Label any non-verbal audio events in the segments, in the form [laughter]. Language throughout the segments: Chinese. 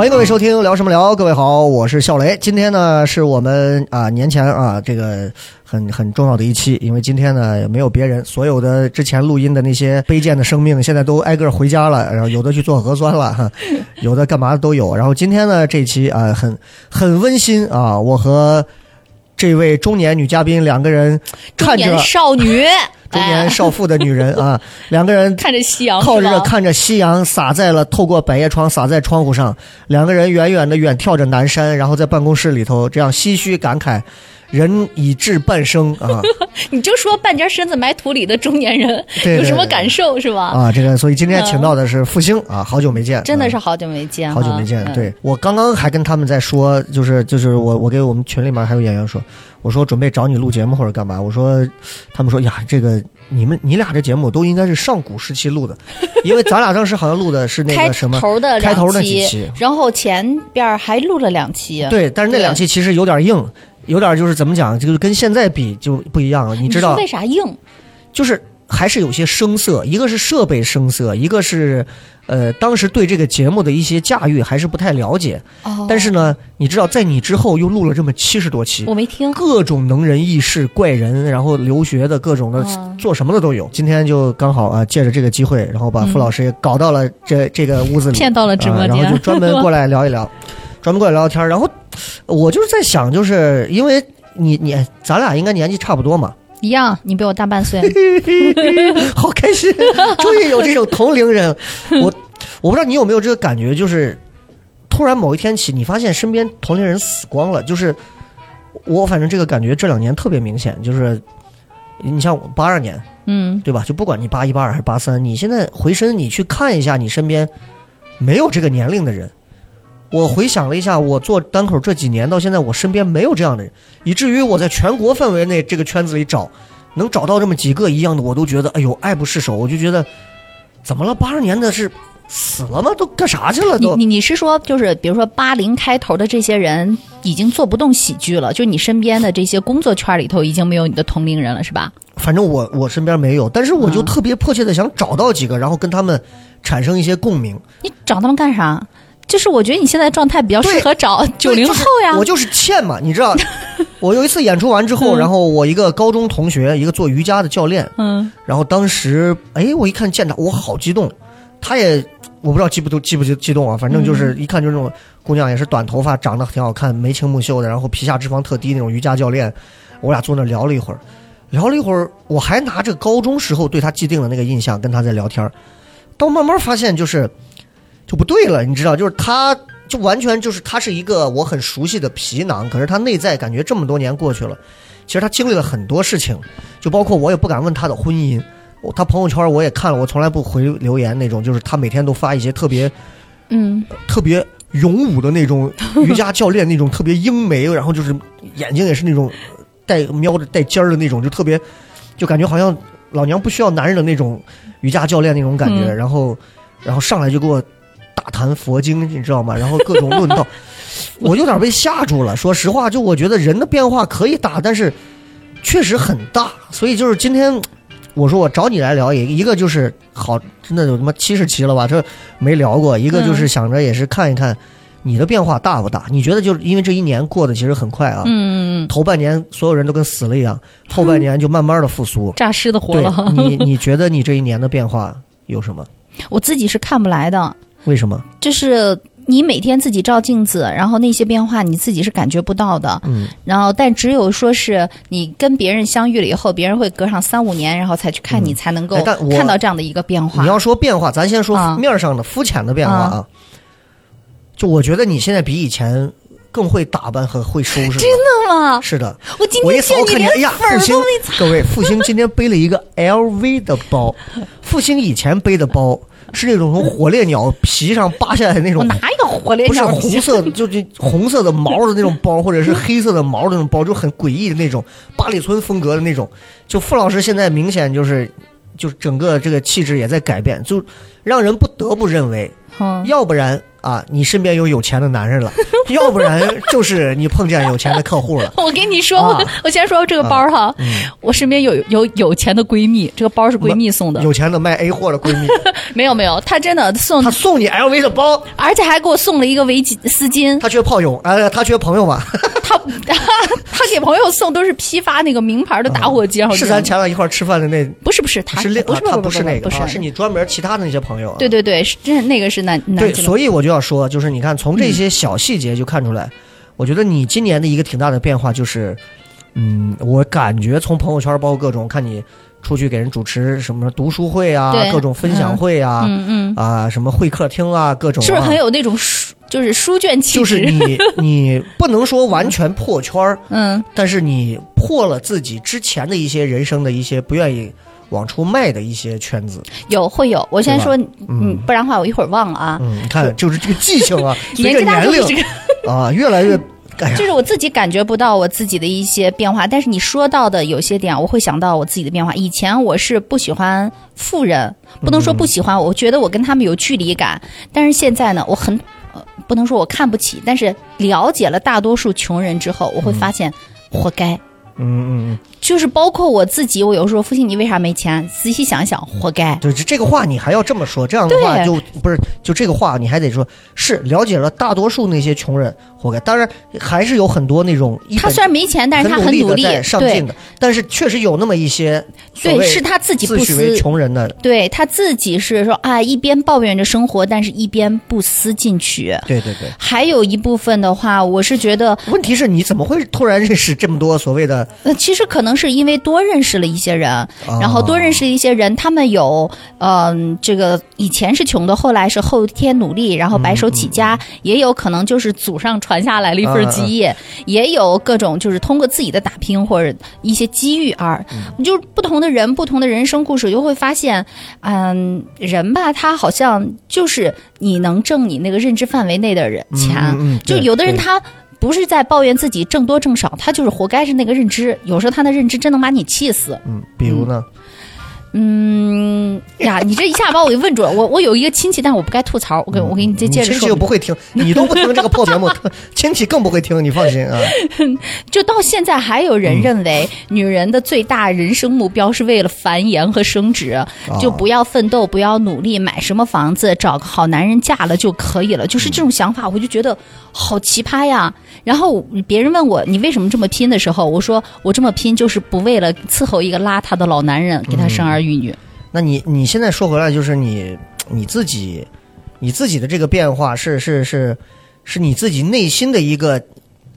欢迎各位收听聊什么聊，各位好，我是笑雷。今天呢是我们啊年前啊这个很很重要的一期，因为今天呢没有别人，所有的之前录音的那些卑贱的生命现在都挨个回家了，然后有的去做核酸了，哈，[laughs] 有的干嘛都有。然后今天呢这一期啊很很温馨啊，我和这位中年女嘉宾两个人看着中年少女，中年哎少妇的女人啊，两个人看着夕阳，靠着看着夕阳洒在了透过百叶窗洒在窗户上，两个人远远的远眺着南山，然后在办公室里头这样唏嘘感慨，人已至半生啊 [laughs] 你就说半截身子埋土里的中年人对有什么感受是吧？啊！这个所以今天请到的是复兴啊，好久没见，啊真的是好久没见，好久没见。嗯，对我刚刚还跟他们在说，就是就是我我给我们群里面还有演员说，我说准备找你录节目或者干嘛，我说他们说呀，这个你们你俩这节目都应该是上古时期录的，[laughs] 因为咱俩当时好像录的是那个什么头的开头那几期。然后前边还录了两期，对，但是那两期其实有点硬，有点就是怎么讲，就是跟现在比就不一样了。你你知道。说，为啥硬？就是还是有些生涩，一个是设备生涩，一个是呃当时对这个节目的一些驾驭还是不太了解。哦，但是呢，你知道，在你之后又录了这么七十多期我。没听，各种能人异士、怪人，然后留学的各种的，嗯做什么的都有。今天就刚好啊，借着这个机会，然后把付老师也搞到了这、这个屋子里，骗到了直播啊，然后就专门过来聊一聊，[laughs] 专门过来聊聊天儿。然后我就是在想，就是因为你你咱俩应该年纪差不多嘛，一样，你比我大半岁，[laughs] 好开心，[laughs] 终于有这种同龄人。我我不知道你有没有这个感觉，就是突然某一天起，你发现身边同龄人死光了。就是我反正这个感觉这两年特别明显，就是你像八二年嗯，对吧？就不管你八一、八二还是八三，你现在回身你去看一下你身边没有这个年龄的人。我回想了一下，我做单口这几年到现在，我身边没有这样的人，以至于我在全国范围内这个圈子里找，能找到这么几个一样的，我都觉得哎呦爱不释手。我就觉得，怎么了？八二年的是死了吗？都干啥去了？都你你你是说，就是比如说八零开头的这些人已经做不动喜剧了，就你身边的这些工作圈里头已经没有你的同龄人了，是吧？反正我我身边没有，但是我就嗯特别迫切的想找到几个，然后跟他们产生一些共鸣。你找他们干啥？就是我觉得你现在状态比较适合找九零后呀。我就是欠嘛，你知道，[laughs] 我有一次演出完之后，嗯。然后我一个高中同学，一个做瑜伽的教练，嗯，然后当时哎，我一看见他，我好激动，他也我不知道激不激不激激动啊，反正就是一看就是那种姑娘，也是短头发，长得挺好看，眉清目秀的，然后皮下脂肪特低那种瑜伽教练，我俩坐那聊了一会儿，聊了一会儿，我还拿着高中时候对他既定的那个印象跟他在聊天儿，到慢慢发现就是就不对了，你知道，就是他。就完全就是他是一个我很熟悉的皮囊，可是他内在感觉这么多年过去了，其实他经历了很多事情，就包括我也不敢问他的婚姻，我他朋友圈我也看了，我从来不回留言那种，就是他每天都发一些特别嗯，特别勇武的那种瑜伽教练那种特别英美，然后就是眼睛也是那种带瞄着带尖儿的那种，就特别就感觉好像老娘不需要男人的那种瑜伽教练那种感觉，嗯然后然后上来就给我大谈佛经，你知道吗？然后各种论道，[laughs] 我有点被吓住了。说实话，就我觉得人的变化可以大，但是确实很大，所以就是今天。我说我找你来聊，一一个就是好，真的有他妈七十期了吧？这没聊过。一个就是想着也是看一看你的变化大不大？你觉得就是因为这一年过得其实很快啊，嗯，头半年所有人都跟死了一样，后半年就慢慢的复苏。诈尸的活对了。你，[laughs] 你觉得你这一年的变化有什么？我自己是看不来的，为什么？就是你每天自己照镜子，然后那些变化你自己是感觉不到的。嗯，然后，但只有说是你跟别人相遇了以后，别人会隔上三五年，然后才去看你，才能够看到这样的一个变化。你要说变化，咱先说啊面上的肤浅的变化啊。就我觉得你现在比以前更会打扮和会收拾。真的吗？是的，我今我一天见你扫看见，哎呀，连粉儿复兴都没擦。各位，复兴今天背了一个 LV 的包，复兴以前背的包是那种从火烈鸟皮上扒下来的那种我哪有火烈鸟不是？红色，[laughs] 就是红色的毛的那种包，或者是黑色的毛的那种包，就很诡异的那种八里村风格的那种。就傅老师现在明显就是，就是整个这个气质也在改变，就让人不得不认为，嗯，要不然啊，你身边有有钱的男人了，[laughs] 要不然就是你碰见有钱的客户了。[laughs] 我跟你说，啊。我我先说这个包哈，我身边有有有钱的闺蜜，这个包是闺蜜送的，有钱的卖 A 货的闺蜜，[laughs] 没有没有，她真的送她，送你 LV 的包，而且还给我送了一个围巾丝巾，她缺炮友，呃，她缺朋友嘛，她她给朋友送都是批发那个名牌的打火机，然后是咱前两一块吃饭的那，不是不是她是另不是啊她不是那个，不是。啊是你专门其他的那些朋友啊。对对对，是真那个是男男对，所以我就要说，就是你看从这些小细节就看出来，我觉得你今年的一个挺大的变化就是，嗯，我感觉从朋友圈包括各种看你出去给人主持什么读书会啊，各种分享会啊，嗯嗯，啊什么会客厅啊，各种、啊，是不是很有那种书就是书卷气就是？你 [laughs] 你不能说完全破圈儿，嗯。但是你破了自己之前的一些人生的一些不愿意往出卖的一些圈子。有会有，我先说，嗯，不然的话我一会儿忘了啊。嗯，你看，就是这个记性啊，[laughs] 随着年龄个，啊，越来越，[laughs] 哎就，是我自己感觉不到我自己的一些变化，但是你说到的有些点，我会想到我自己的变化。以前我是不喜欢富人，不能说不喜欢，我觉得我跟他们有距离感。但是现在呢，我很，呃，不能说我看不起，但是了解了大多数穷人之后，我会发现，活该。嗯嗯嗯。就是包括我自己，我有时候父亲你为啥没钱？仔细想想，活该。对，这这个话你还要这么说，这样的话就不是就这个话你还得说是了解了大多数那些穷人活该，当然还是有很多那种他虽然没钱，但是他很很努力，的上进的，但是确实有那么一些对，是他自己不自诩为思穷人的，对他自己是说啊，一边抱怨着生活，但是一边不思进取。对对对。还有一部分的话，我是觉得，问题是你怎么会突然认识这么多所谓的呃，其实可能是因为多认识了一些人，然后多认识一些人，他们有，嗯、这个以前是穷的，后来是后天努力，然后白手起家，也有可能就是祖上传下来了一份基业，也有各种就是通过自己的打拼或者一些机遇而，就是不同的人，不同的人生故事，就会发现，嗯，人吧，他好像就是你能挣你那个认知范围内的人钱，就有的人他。不是在抱怨自己挣多挣少，他就是活该是那个认知。有时候他的认知真能把你气死。嗯，比如呢？呀，你这一下把我给问住了。我我有一个亲戚，但是我不该吐槽。我给我给你接接着亲戚不会听，你 [laughs] 都不听这个破节目，[laughs] 亲戚更不会听，你放心啊。[laughs] 就到现在还有人认为，女人的最大人生目标是为了繁衍和生殖，就不要奋斗，不要努力，买什么房子，找个好男人嫁了就可以了。就是这种想法，我就觉得好奇葩呀。然后别人问我你为什么这么拼的时候，我说我这么拼就是不为了伺候一个邋遢的老男人，给他生儿育女。那你你现在说回来，就是你你自己你自己的这个变化是是是是你自己内心的一个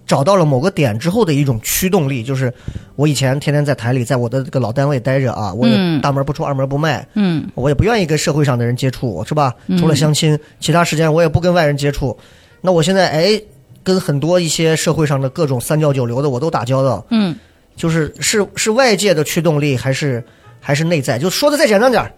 找到了某个点之后的一种驱动力。就是我以前天天在台里，在我的这个老单位待着啊，我也嗯大门不出二门不迈，嗯我也不愿意跟社会上的人接触，是吧？除了相亲，其他时间我也不跟外人接触。那我现在哎，跟很多一些社会上的各种三教九流的我都打交道，嗯，就是是是外界的驱动力，还是还是内在？就说的再简单点儿，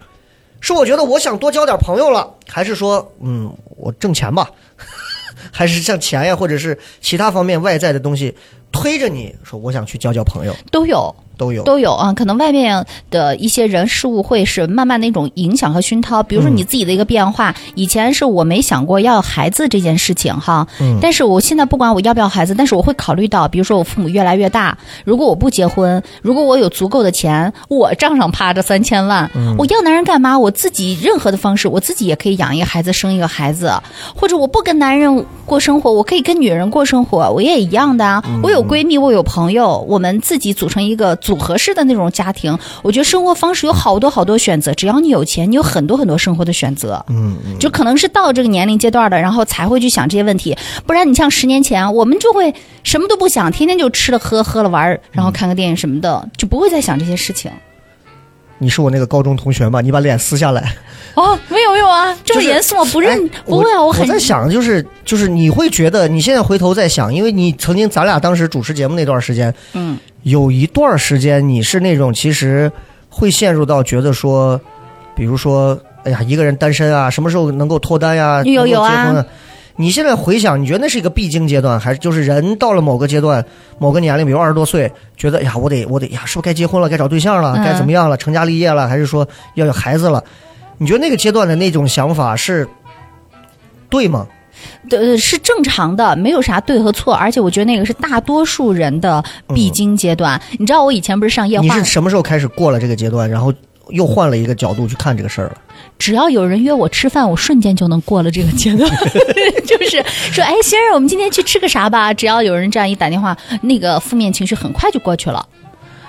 是我觉得我想多交点朋友了，还是说嗯我挣钱吧？[laughs] 还是像钱呀，或者是其他方面外在的东西推着你说我想去交交朋友，都有。都有。都有啊，可能外面的一些人事物会是慢慢的一种影响和熏陶。比如说你自己的一个变化，以前是我没想过要孩子这件事情哈，嗯但是我现在不管我要不要孩子，但是我会考虑到，比如说我父母越来越大，如果我不结婚，如果我有足够的钱，我账上趴着三千万，我要男人干嘛？我自己任何的方式，我自己也可以养一个孩子，生一个孩子，或者我不跟男人过生活，我可以跟女人过生活，我也一样的啊。我有闺蜜，我有朋友，我们自己组成一个组合式的那种家庭。我觉得生活方式有好多好多选择，只要你有钱，你有很多很多生活的选择。嗯嗯，就可能是到这个年龄阶段的，然后才会去想这些问题。不然你像十年前，我们就会什么都不想，天天就吃了喝，喝了玩，然后看个电影什么的，就不会再想这些事情。你是我那个高中同学吗？你把脸撕下来。哦，没有没有啊，这么就是严肃吗？不认、哎不会啊，我很在想，就是就是你会觉得你现在回头再想，因为你曾经咱俩当时主持节目那段时间，嗯，有一段时间你是那种其实会陷入到觉得说，比如说哎呀，一个人单身啊，什么时候能够脱单呀？有有啊结婚啊。你现在回想，你觉得那是一个必经阶段，还是就是人到了某个阶段、某个年龄，比如二十多岁，觉得哎呀，我得我得呀，是不是该结婚了，该找对象了，嗯该怎么样了，成家立业了，还是说要有孩子了？你觉得那个阶段的那种想法是对吗？对，是正常的，没有啥对和错，而且我觉得那个是大多数人的必经阶段。你知道我以前不是上夜话你是，什么时候开始过了这个阶段，然后又换了一个角度去看这个事儿了？只要有人约我吃饭，我瞬间就能过了这个阶段。[laughs] 就是说，哎，先生，我们今天去吃个啥吧？只要有人这样一打电话，那个负面情绪很快就过去了。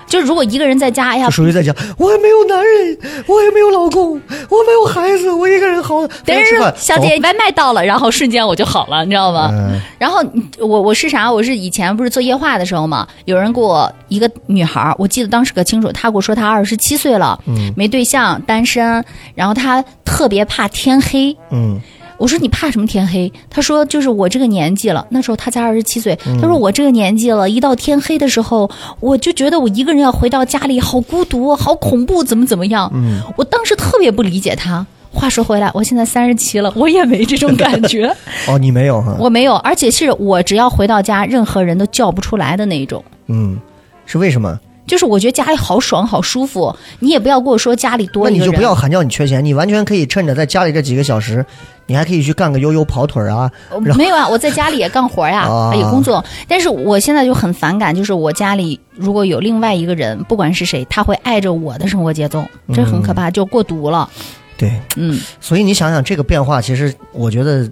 就是如果一个人在家，哎呀，属于在家，我也没有男人，我也没有老公，我没有孩子，我一个人好，但是非要吃饭，小姐外卖到了，然后瞬间我就好了，你知道吗？嗯然后我我是啥？我是以前不是做夜话的时候嘛，有人给我一个女孩儿，我记得当时可清楚，她给我说她二十七岁了，嗯没对象，单身，然后她特别怕天黑。嗯我说你怕什么天黑？他说就是我这个年纪了，那时候他才二十七岁。他说我这个年纪了，一到天黑的时候，我就觉得我一个人要回到家里，好孤独，好恐怖，怎么怎么样？嗯，我当时特别不理解他。话说回来，我现在三十七了，我也没这种感觉。[laughs] 哦，你没有哈？我没有，而且是我只要回到家，任何人都叫不出来的那一种。嗯，是为什么？就是我觉得家里好爽好舒服，你也不要跟我说家里多那你。就不要喊叫你缺钱，你完全可以趁着在家里这几个小时，你还可以去干个悠悠跑腿儿啊。呃没有啊，我在家里也干活呀，[laughs] 啊也工作。但是我现在就很反感，就是我家里如果有另外一个人，不管是谁，他会碍着我的生活节奏，这很可怕，就过毒了。对，嗯，所以你想想这个变化，其实我觉得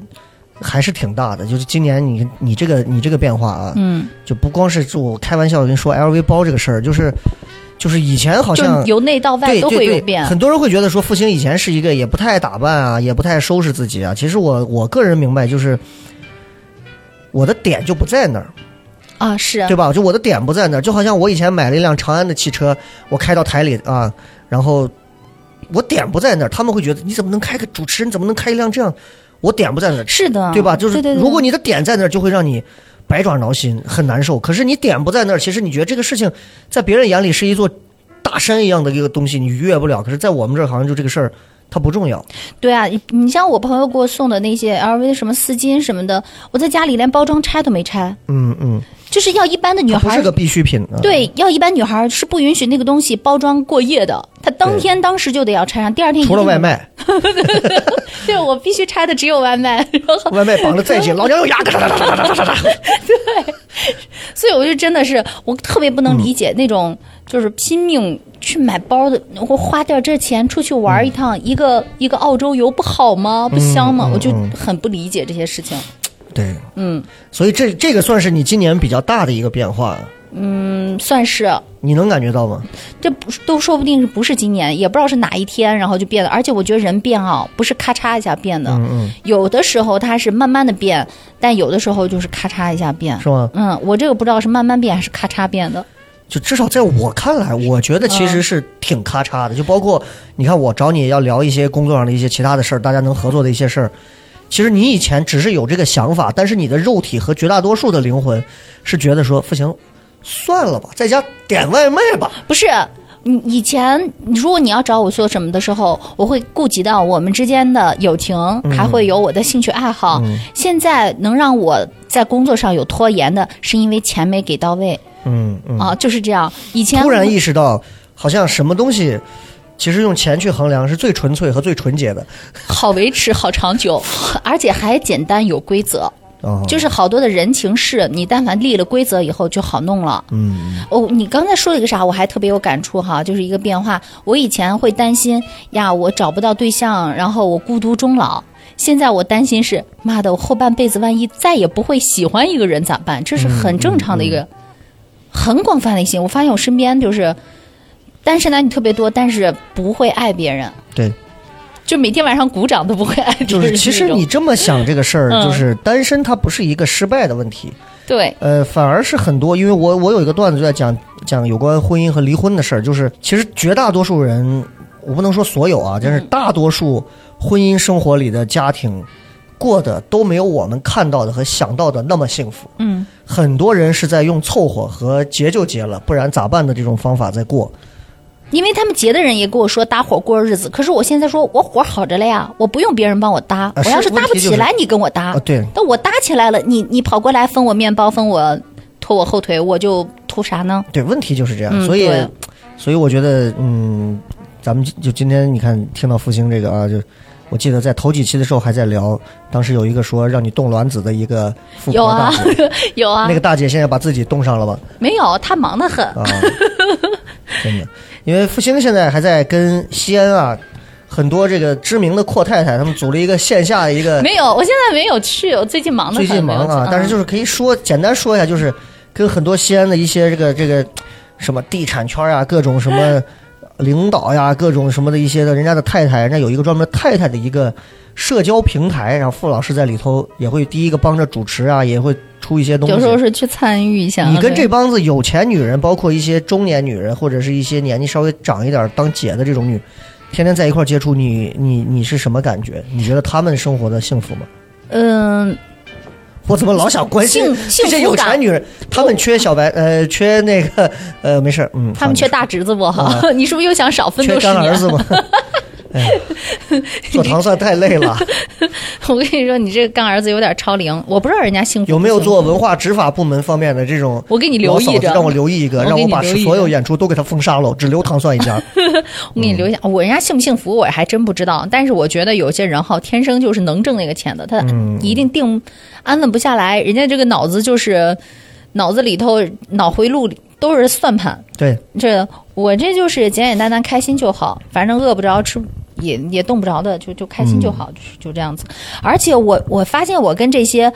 还是挺大的。就是今年你你这个你这个变化啊，嗯，就不光是就我开玩笑跟你说 LV 包这个事儿，就是就是以前好像由内到外都对对对会有变。很多人会觉得说复兴以前是一个也不太爱打扮啊，也不太收拾自己啊。其实我我个人明白，就是我的点就不在那儿，啊，是对吧？就我的点不在那儿，就好像我以前买了一辆长安的汽车，我开到台里啊，然后我点不在那儿，他们会觉得你怎么能开个主持人怎么能开一辆这样？我点不在那儿，是的，对吧？就是如果你的点在那儿，就会让你百爪挠心，很难受。可是你点不在那儿，其实你觉得这个事情在别人眼里是一座大山一样的一个东西，你逾越不了。可是，在我们这儿好像就这个事儿，它不重要。对啊，你你像我朋友给我送的那些 LV 什么丝巾什么的，我在家里连包装拆都没拆，嗯嗯，就是要一般的女孩不是个必需品啊。对，要一般女孩儿是不允许那个东西包装过夜的，她当天当时就得要拆上，第二天除了外，卖，[laughs] 对我必须拆的只有外卖，然后外卖绑的再紧，[laughs] 老娘有牙，咔嚓嚓嚓嚓嚓嚓嚓。所以我就真的是我特别不能理解那种就是拼命去买包的，我花点这钱出去玩一趟，一个一个澳洲游不好吗？不香吗？我就嗯很不理解这些事情。对，嗯所以这这个算是你今年比较大的一个变化，嗯，算是。你能感觉到吗？这不都说不定是不是今年，也不知道是哪一天，然后就变了。而且我觉得人变啊，不是咔嚓一下变的，嗯嗯，有的时候它是慢慢的变，但有的时候就是咔嚓一下变。是吗？嗯，我这个不知道是慢慢变还是咔嚓变的。就至少在我看来，我觉得其实是挺咔嚓的。就包括你看，我找你要聊一些工作上的一些其他的事儿，大家能合作的一些事儿。其实你以前只是有这个想法，但是你的肉体和绝大多数的灵魂是觉得说不行，算了吧，在家点外卖吧。不是，你以前如果你要找我做什么的时候，我会顾及到我们之间的友情，还会有我的兴趣爱好。现在能让我在工作上有拖延的，是因为钱没给到位、嗯嗯。啊，就是这样。以前突然意识到，好像什么东西，其实用钱去衡量是最纯粹和最纯洁的。好维持、好长久，而且还简单有规则。哦、[laughs] 就是好多的人情事，你但凡立了规则以后就好弄了。嗯，哦，你刚才说了一个啥，我还特别有感触哈，就是一个变化。我以前会担心呀，我找不到对象，然后我孤独终老。现在我担心是，妈的，我后半辈子万一再也不会喜欢一个人咋办？这是很正常的一个、很广泛的一些。我发现我身边就是单身男女特别多，但是不会爱别人，对，就每天晚上鼓掌都不会爱别人。就是其实你这么想这个事儿，嗯就是单身它不是一个失败的问题。对，呃，反而是很多，因为我我有一个段子就在讲讲有关婚姻和离婚的事儿，就是其实绝大多数人，我不能说所有啊，但是大多数婚姻生活里的家庭过得都没有我们看到的和想到的那么幸福。嗯，很多人是在用凑合和结就结了，不然咋办的这种方法在过。因为他们结的人也跟我说搭伙过日子，可是我现在说我伙好着了呀，我不用别人帮我搭，啊我要是搭不起来，你跟我搭。啊对但我搭起来了，你你跑过来分我面包，分我拖我后腿，我就图啥呢？对，问题就是这样，嗯所以对所以我觉得，嗯，咱们就就今天你看听到复兴这个啊，就我记得在头几期的时候还在聊，当时有一个说让你冻卵子的一个富有啊婆大姐，，[laughs] 有啊，那个大姐现在把自己冻上了吧？没有，她忙得很。啊，真的，因为复兴现在还在跟西安啊很多这个知名的阔太太，他们组了一个线下的一个 [laughs] 没有，我现在没有去，我最近忙得最。近忙啊，但是就是是可以说简单说一下，就是跟很多西安的一些这个这个什么地产圈啊、各种什么领导呀、各种什么的一些的，人家的太太，人家有一个专门太太的一个社交平台，然后傅老师在里头也会第一个帮着主持啊，也会出一些东西。有时候是去参与一下。你跟这帮子有钱女人，包括一些中年女人，或者是一些年纪稍微长一点当姐的这种女，天天在一块接触，你你你是什么感觉？你觉得她们生活的幸福吗？嗯，我怎么老想关心幸这些有钱女人？她们缺小白，呃，缺那个，呃，没事儿，嗯，他们缺大侄子不好啊，[laughs] 你是不是又想少奋缺斗十年？干儿子吗？[laughs] 哎，做糖蒜太累了。[laughs] 我跟你说，你这个干儿子有点超龄，我不知道人家幸福有没有做文化执法部门方面的这种？我给你留意着让我留意一个，我让我把所有演出都给他封杀了，只留糖蒜一家。[laughs] 我给你留下，我人家幸不幸福我还真不知道，但是我觉得有些人哈，天生就是能挣那个钱的，他嗯一定定安稳不下来，人家这个脑子就是脑子里头脑回路里都是算盘，对，这我这就是简简单单开心就好，反正饿不着吃也也动不着的，就就开心就好，就就这样子。而且我我发现我跟这些，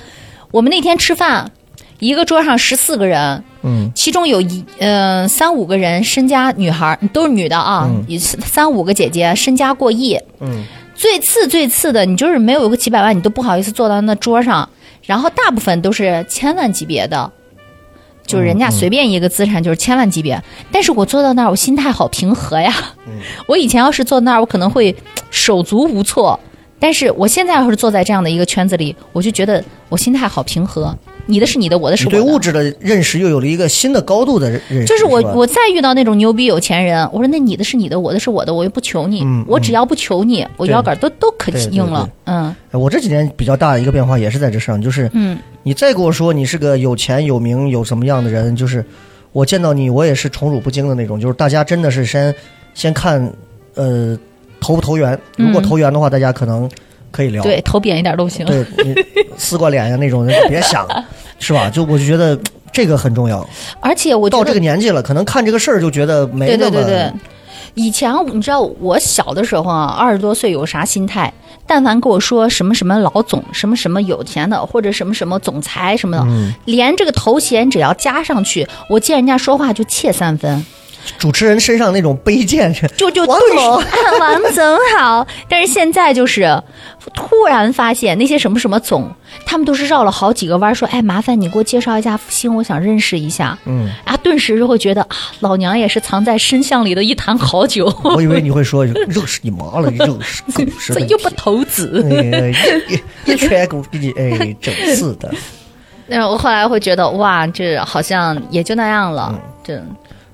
我们那天吃饭，一个桌上十四个人，嗯，其中有一嗯、三五个人身家女孩儿都是女的啊，嗯三五个姐姐身家过亿，嗯，最次最次的，你就是没有个几百万，你都不好意思坐到那桌上，然后大部分都是千万级别的。就是人家随便一个资产就是千万级别，但是我坐到那儿，我心态好平和呀。[laughs] 我以前要是坐那儿，我可能会手足无措，但是我现在要是坐在这样的一个圈子里，我就觉得我心态好平和。你的是你的，我的是我的。对物质的认识又有了一个新的高度的认认识。就是我吧我再遇到那种牛逼有钱人，我说那你的是你的，我的是我的，我又不求你，嗯我只要不求你，我腰杆都都可硬了。嗯我这几年比较大的一个变化也是在这上，就是嗯，你再给我说你是个有钱有名有什么样的人，就是我见到你我也是宠辱不惊的那种，就是大家真的是先先看呃投不投缘，如果嗯投缘的话，大家可能可以聊。对，头扁一点都行。对你 [laughs] 撕过脸呀那种人就别想，[laughs] 是吧？就我就觉得这个很重要。而且我到这个年纪了，可能看这个事儿就觉得没对那么对对对。以前你知道我小的时候啊，二十多岁有啥心态？但凡跟我说什么什么老总、什么什么有钱的，或者什么什么总裁什么的，嗯连这个头衔只要加上去，我见人家说话就怯三分，主持人身上那种卑贱，就就王总啊王总好。但是现在就是突然发现那些什么什么总，他们都是绕了好几个弯儿，说哎，麻烦你给我介绍一下复兴，我想认识一下。嗯，啊，顿时就会觉得啊，老娘也是藏在深巷里的一坛好酒，我以为你会说 [laughs] 认识你妈了，认识狗屎的。这又不投资。哎，一一拳给我给你哎整死的。[laughs] 那我后来会觉得，哇，这好像也就那样了。嗯这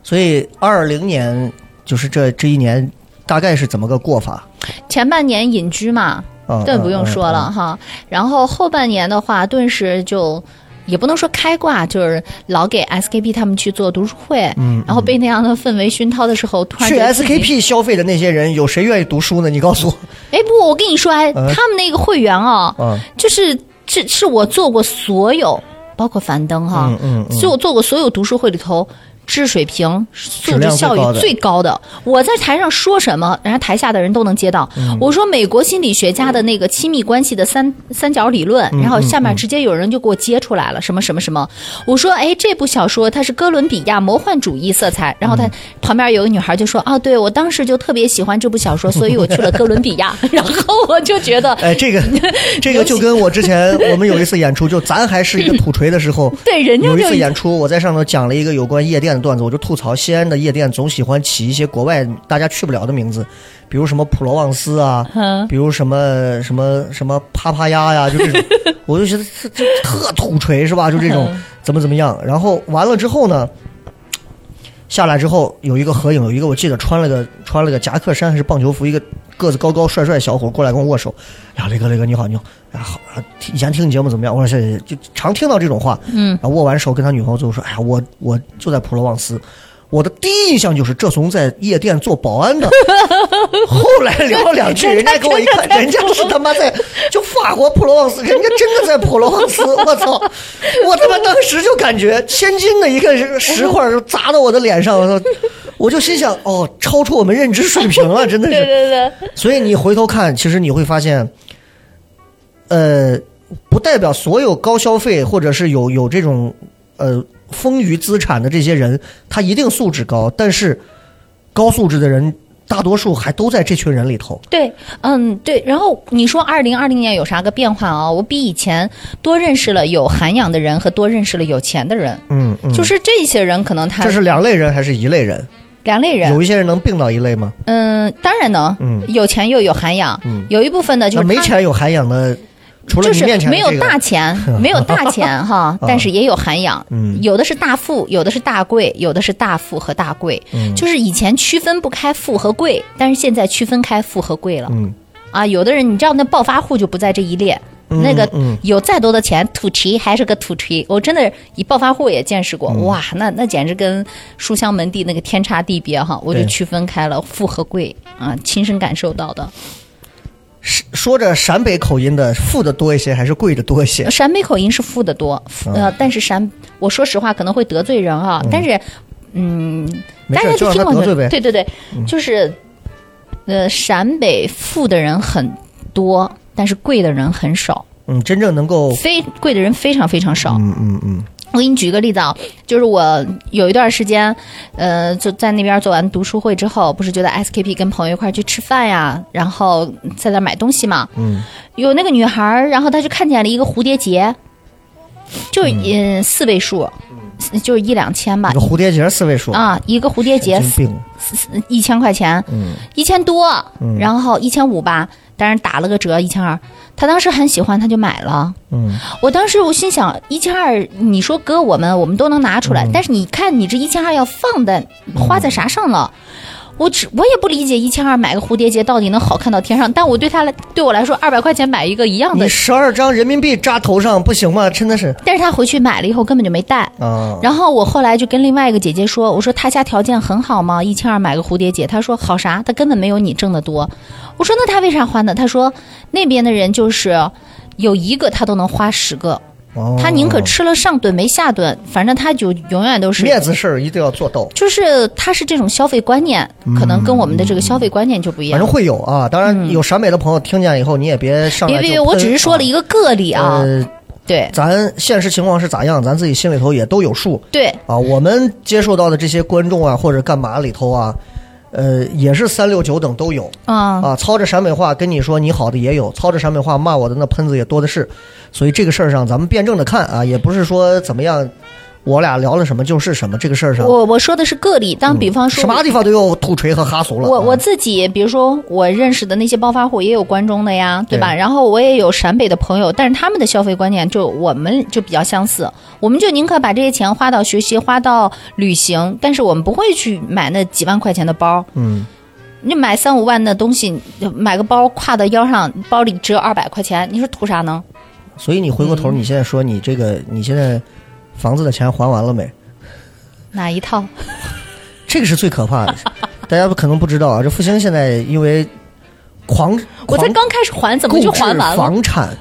所以二零年就是这这一年大概是怎么个过法前半年隐居嘛，啊？这不用嗯说了。哈。然后后半年的话，顿时就。也不能说开挂，就是老给 SKP 他们去做读书会，嗯然后被那样的氛围熏陶的时候，突然去 SKP 消费的那些人，有谁愿意读书呢？你告诉我 [laughs] 哎不，我跟你说，哎，嗯他们那个会员啊，啊！就是这是我做过所有，包括樊登哈，嗯嗯嗯是我做过所有读书会里头。知识水平、素质、效高的益最高的，我在台上说什么，人家台下的人都能接到。嗯我说美国心理学家的那个亲密关系的三三角理论，嗯然后下面直接有人就给我接出来了，什么什么什么。我说，哎，这部小说它是哥伦比亚魔幻主义色彩。然后嗯他旁边有个女孩就说，哦，对我当时就特别喜欢这部小说，[laughs] 所以我去了哥伦比亚。[laughs] 然后我就觉得，哎，这个 [laughs] 这个就跟我之前我们有一次演出，就咱还是一个土锤的时候，对人家有一次演出，我在上头讲了一个有关夜店的段子，我就吐槽西安的夜店总喜欢起一些国外大家去不了的名字，比如什么普罗旺斯啊，嗯比如什么什么什么啪啪鸭呀，就这种，[laughs] 我就觉得这这特土锤是吧？就这种怎么怎么样，然后完了之后呢，下来之后有一个合影，有一个我记得穿了个穿了个夹克衫还是棒球服，一个个子高高帅帅小伙过来跟我握手，呀，雷哥雷哥你好你好，啊好，啊以前听你节目怎么样？我说谢谢，谢谢就常听到这种话，嗯然后握完手跟他女朋友就说，哎呀我我就在普罗旺斯。我的第一印象就是这怂在夜店做保安的，[laughs] 后来聊了两句，人家给我一看，[laughs] 人家是他妈在就法国普罗旺斯，人家真的在普罗旺斯，我操！[laughs] 我他妈当时就感觉千斤的一个石块就砸到我的脸上，我操！我就心想，哦，超出我们认知水平了，真的对是。对对，所以你回头看，其实你会发现，呃，不代表所有高消费或者是有有这种呃丰余资产的这些人，他一定素质高，但是高素质的人大多数还都在这群人里头。对，嗯，对。然后你说二零二零年有啥个变化啊？我比以前多认识了有涵养的人和多认识了有钱的人，嗯嗯，就是这些人可能他这是两类人还是一类人？两类人有。一些人能并到一类吗？嗯，当然能，嗯有钱又有涵养，嗯有一部分呢就是没钱有涵养的，除了就是没有大钱，[laughs] 没有大钱哈，但是也有涵养。嗯有的是大富，有的是大贵，有的是大富和大贵。嗯就是以前区分不开富和贵，但是现在区分开富和贵了。嗯啊，有的人你知道那暴发户就不在这一列。嗯那个嗯有再多的钱，土齐还是个土齐。我真的以暴发户也见识嗯过，哇，那那简直跟书香门第那个天差地别哈！我就区分开了富和贵啊，亲身感受到的。说着陕北口音的，富的多一些还是贵的多一些？陕北口音是富的多，富呃，但是陕，我说实话可能会得罪人啊，但是，嗯，大家就听过对对对，就是，呃，陕北富的人很多，但是贵的人很少，嗯，真正能够，非贵的人非常非常少。嗯嗯嗯，我给你举个例子啊，就是我有一段时间，呃，就在那边做完读书会之后，不是就在 SKP 跟朋友一块去吃饭呀，然后在那买东西嘛。嗯，有那个女孩儿，然后她就看见了一个蝴蝶结，就嗯四位数，就是一两千吧一个蝴蝶结四位数，啊，一个蝴蝶结神经病。一千块钱，嗯一千多，然后一千五吧，当然打了个折一千二。她当时很喜欢，他就买了。嗯，我当时我心想，一千二，你说搁我们，我们都能拿出来，但是你看你这一千二要放在花在啥上了？我只我也不理解一千二买个蝴蝶结到底能好看到天上，但我对他来对我来说，二百块钱买一个一样的你，十二张人民币扎头上不行吗？真的是但是他回去买了以后根本就没戴。啊，然后我后来就跟另外一个姐姐说，我说他家条件很好吗？一千二买个蝴蝶结，她说好啥？他根本没有你挣的多。我说那他为啥花呢？他说那边的人就是有一个他都能花十个，哦。他宁可吃了上顿没下顿，反正他就永远都是面子事儿一定要做到。就是他是这种消费观念，可能跟我们的这个消费观念就不一样。反正会有啊，当然有陕北的朋友听见以后，你也别上来就别别别，我只是说了一个个例啊，呃，对。咱现实情况是咋样，咱自己心里头也都有数。对，啊。我们接受到的这些观众啊，或者干嘛里头啊，呃，也是三六九等都有嗯，啊。操着陕北话跟你说你好的也有，操着陕北话骂我的那喷子也多的是。所以这个事儿上，咱们辩证的看啊，也不是说怎么样，我俩聊了什么就是什么。这个事儿上，我我说的是个例，当比方说什么地方都有土锤和哈俗了啊。我我自己，比如说我认识的那些暴发户也有关中的呀，对吧？对然后我也有陕北的朋友，但是他们的消费观念就我们就比较相似，我们就宁可把这些钱花到学习，花到旅行，但是我们不会去买那几万块钱的包。嗯，你买三五万的东西，买个包挎到腰上，包里只有二百块钱，你说图啥呢？所以你回过头，嗯你现在说你这个，你现在房子的钱还完了没？哪一套？[laughs] 这个是最可怕的。[laughs] 大家可能不知道啊，这复兴现在因为狂，我才狂刚开始还，怎么就还完了？房产，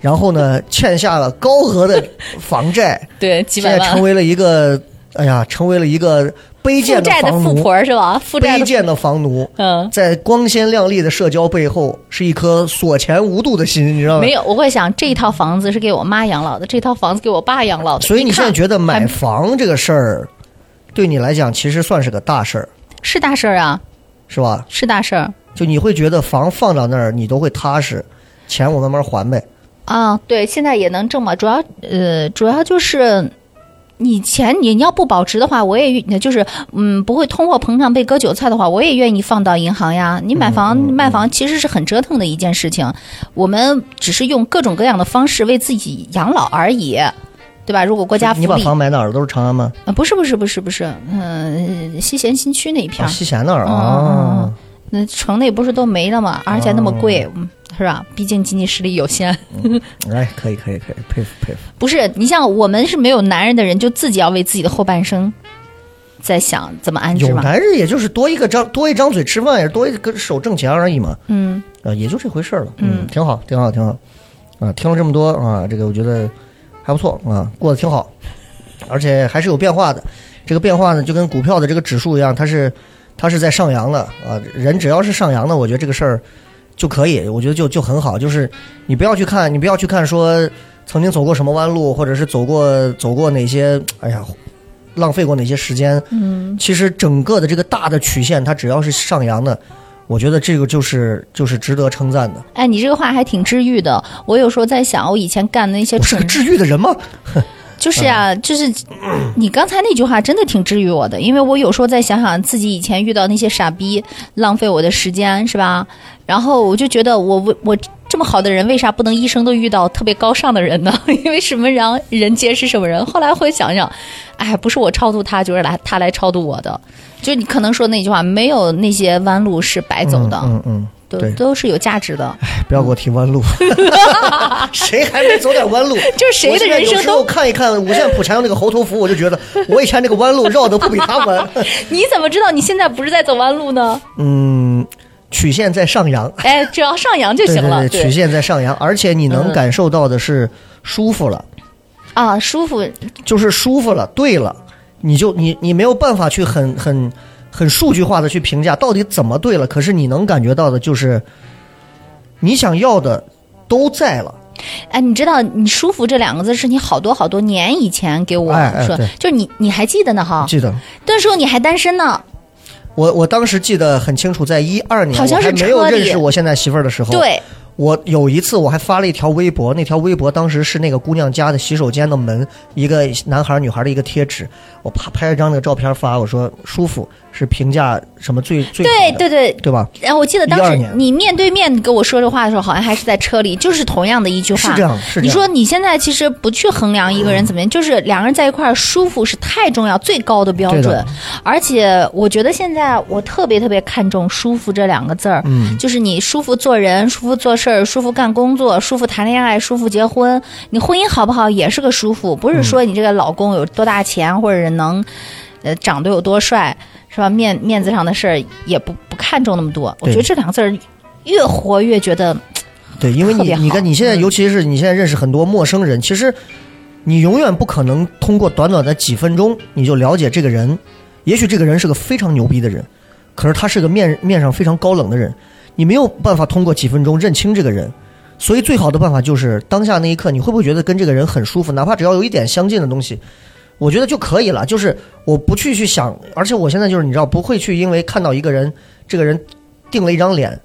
然后呢欠下了高额的房债，[laughs] 对，几现百万。在成为了一个，哎呀，成为了一个卑贱债的富房奴，婆是吧？负债的卑贱的房奴。嗯。在光鲜亮丽的社交背后，是一颗所钱无度的心，你知道吗？没有，我会想这一套房子是给我妈养老的，这套房子给我爸养老的。所以你现在觉得买房这个事儿，对你来讲其实算是个大事儿，是大事儿啊，是吧？是大事儿就你会觉得房放到那儿，你都会踏实，钱我慢慢还呗。啊。对，现在也能挣嘛，主要呃，主要就是。你钱你你要不保值的话，我也就是嗯，不会通货膨胀被割韭菜的话，我也愿意放到银行呀。你买房、卖房其实是很折腾的一件事情，我们只是用各种各样的方式为自己养老而已。对吧？如果国家福你把，房买哪儿了？都是长安吗？呃不是不是不是不是，嗯、西咸新区那一片啊，儿，西咸那儿嗯啊。那城内不是都没了吗？而且那么贵，嗯，是吧？毕竟经济实力有限。哎，可以可以可以，佩服佩服。不是你像我们是没有男人的人，就自己要为自己的后半生在想怎么安置嘛。有男人也就是多一个张多一张嘴吃饭，也是多一个手挣钱而已嘛。嗯，啊，也就这回事儿了。嗯挺好，挺好，挺好。啊，听了这么多啊，这个我觉得还不错啊，过得挺好，而且还是有变化的。这个变化呢，就跟股票的这个指数一样，它是它是在上扬的啊。人只要是上扬的，我觉得这个事儿就可以，我觉得就就很好。就是你不要去看，你不要去看说曾经走过什么弯路，或者是走过走过哪些，哎呀，浪费过哪些时间。嗯，其实整个的这个大的曲线，它只要是上扬的，我觉得这个就是就是值得称赞的。哎，你这个话还挺治愈的。我有时候在想，我以前干的那些蠢我是个治愈的人吗？[laughs] 就是呀、就是你刚才那句话真的挺治愈我的，因为我有时候在想想自己以前遇到那些傻逼，浪费我的时间，是吧？然后我就觉得我我我这么好的人，为啥不能一生都遇到特别高尚的人呢？[laughs] 因为什么人人皆是什么人？后来会想想，哎，不是我超度他，就是来他来超度我的。就你可能说那句话，没有那些弯路是白走的，嗯嗯，都是有价值的。哎不要给我提弯路，[laughs] 谁还没走点弯路？就是谁的人生都看一看五线谱缠用那个猴头符，我就觉得 [laughs] 我以前那个弯路绕的不比他弯。[laughs] 你怎么知道你现在不是在走弯路呢？嗯，曲线在上扬，哎，只要上扬就对对行了。对，曲线在上扬，而且你能嗯感受到的是舒服了，啊，舒服，就是舒服了，对了，你就你你没有办法去很很很数据化的去评价到底怎么对了，可是你能感觉到的就是你想要的都在了。哎，你知道“你舒服”这两个字是你好多好多年以前给我说，哎哎就是你你还记得呢哈？记得那时候你还单身呢，我我当时记得很清楚，在一二年，好像是没有认识我现在媳妇儿的时候，，对，我有一次我还发了一条微博，那条微博当时是那个姑娘家的洗手间的门，一个男孩女孩的一个贴纸，我啪拍了张那个照片发，我说舒服是评价什么最最对对对。对吧？然后我记得当时你面对面跟我说这话的时候，好像还是在车里，就是同样的一句话。是这样是这样你说你现在其实不去衡量一个人怎么样，就是两个人在一块儿舒服是太重要、最高的标准。而且我觉得现在我特别特别看重“舒服”这两个字儿。嗯，就是你舒服做人，舒服做事儿，舒服干工作，舒服谈恋爱，舒服结婚。你婚姻好不好也是个舒服，不是说你这个老公有多大钱，或者能，呃，长得有多帅，是吧？面面子上的事儿也不不看重那么多。我觉得这两个字儿越活越觉得，对，因为你你看你现在，嗯尤其是你现在认识很多陌生人，其实你永远不可能通过短短的几分钟你就了解这个人。也许这个人是个非常牛逼的人，可是他是个面面上非常高冷的人，你没有办法通过几分钟认清这个人。所以最好的办法就是当下那一刻，你会不会觉得跟这个人很舒服？哪怕只要有一点相近的东西，我觉得就可以了。就是我不去去想，而且我现在就是你知道，不会去因为看到一个人，这个人定了一张脸，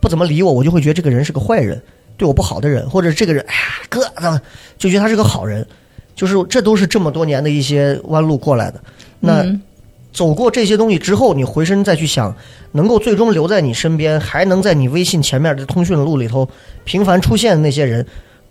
不怎么理我，我就会觉得这个人是个坏人，对我不好的人，或者这个人哎呀哥就觉得他是个好人，就是这都是这么多年的一些弯路过来的。那、走过这些东西之后，你回身再去想，能够最终留在你身边，还能在你微信前面的通讯录里头频繁出现的那些人，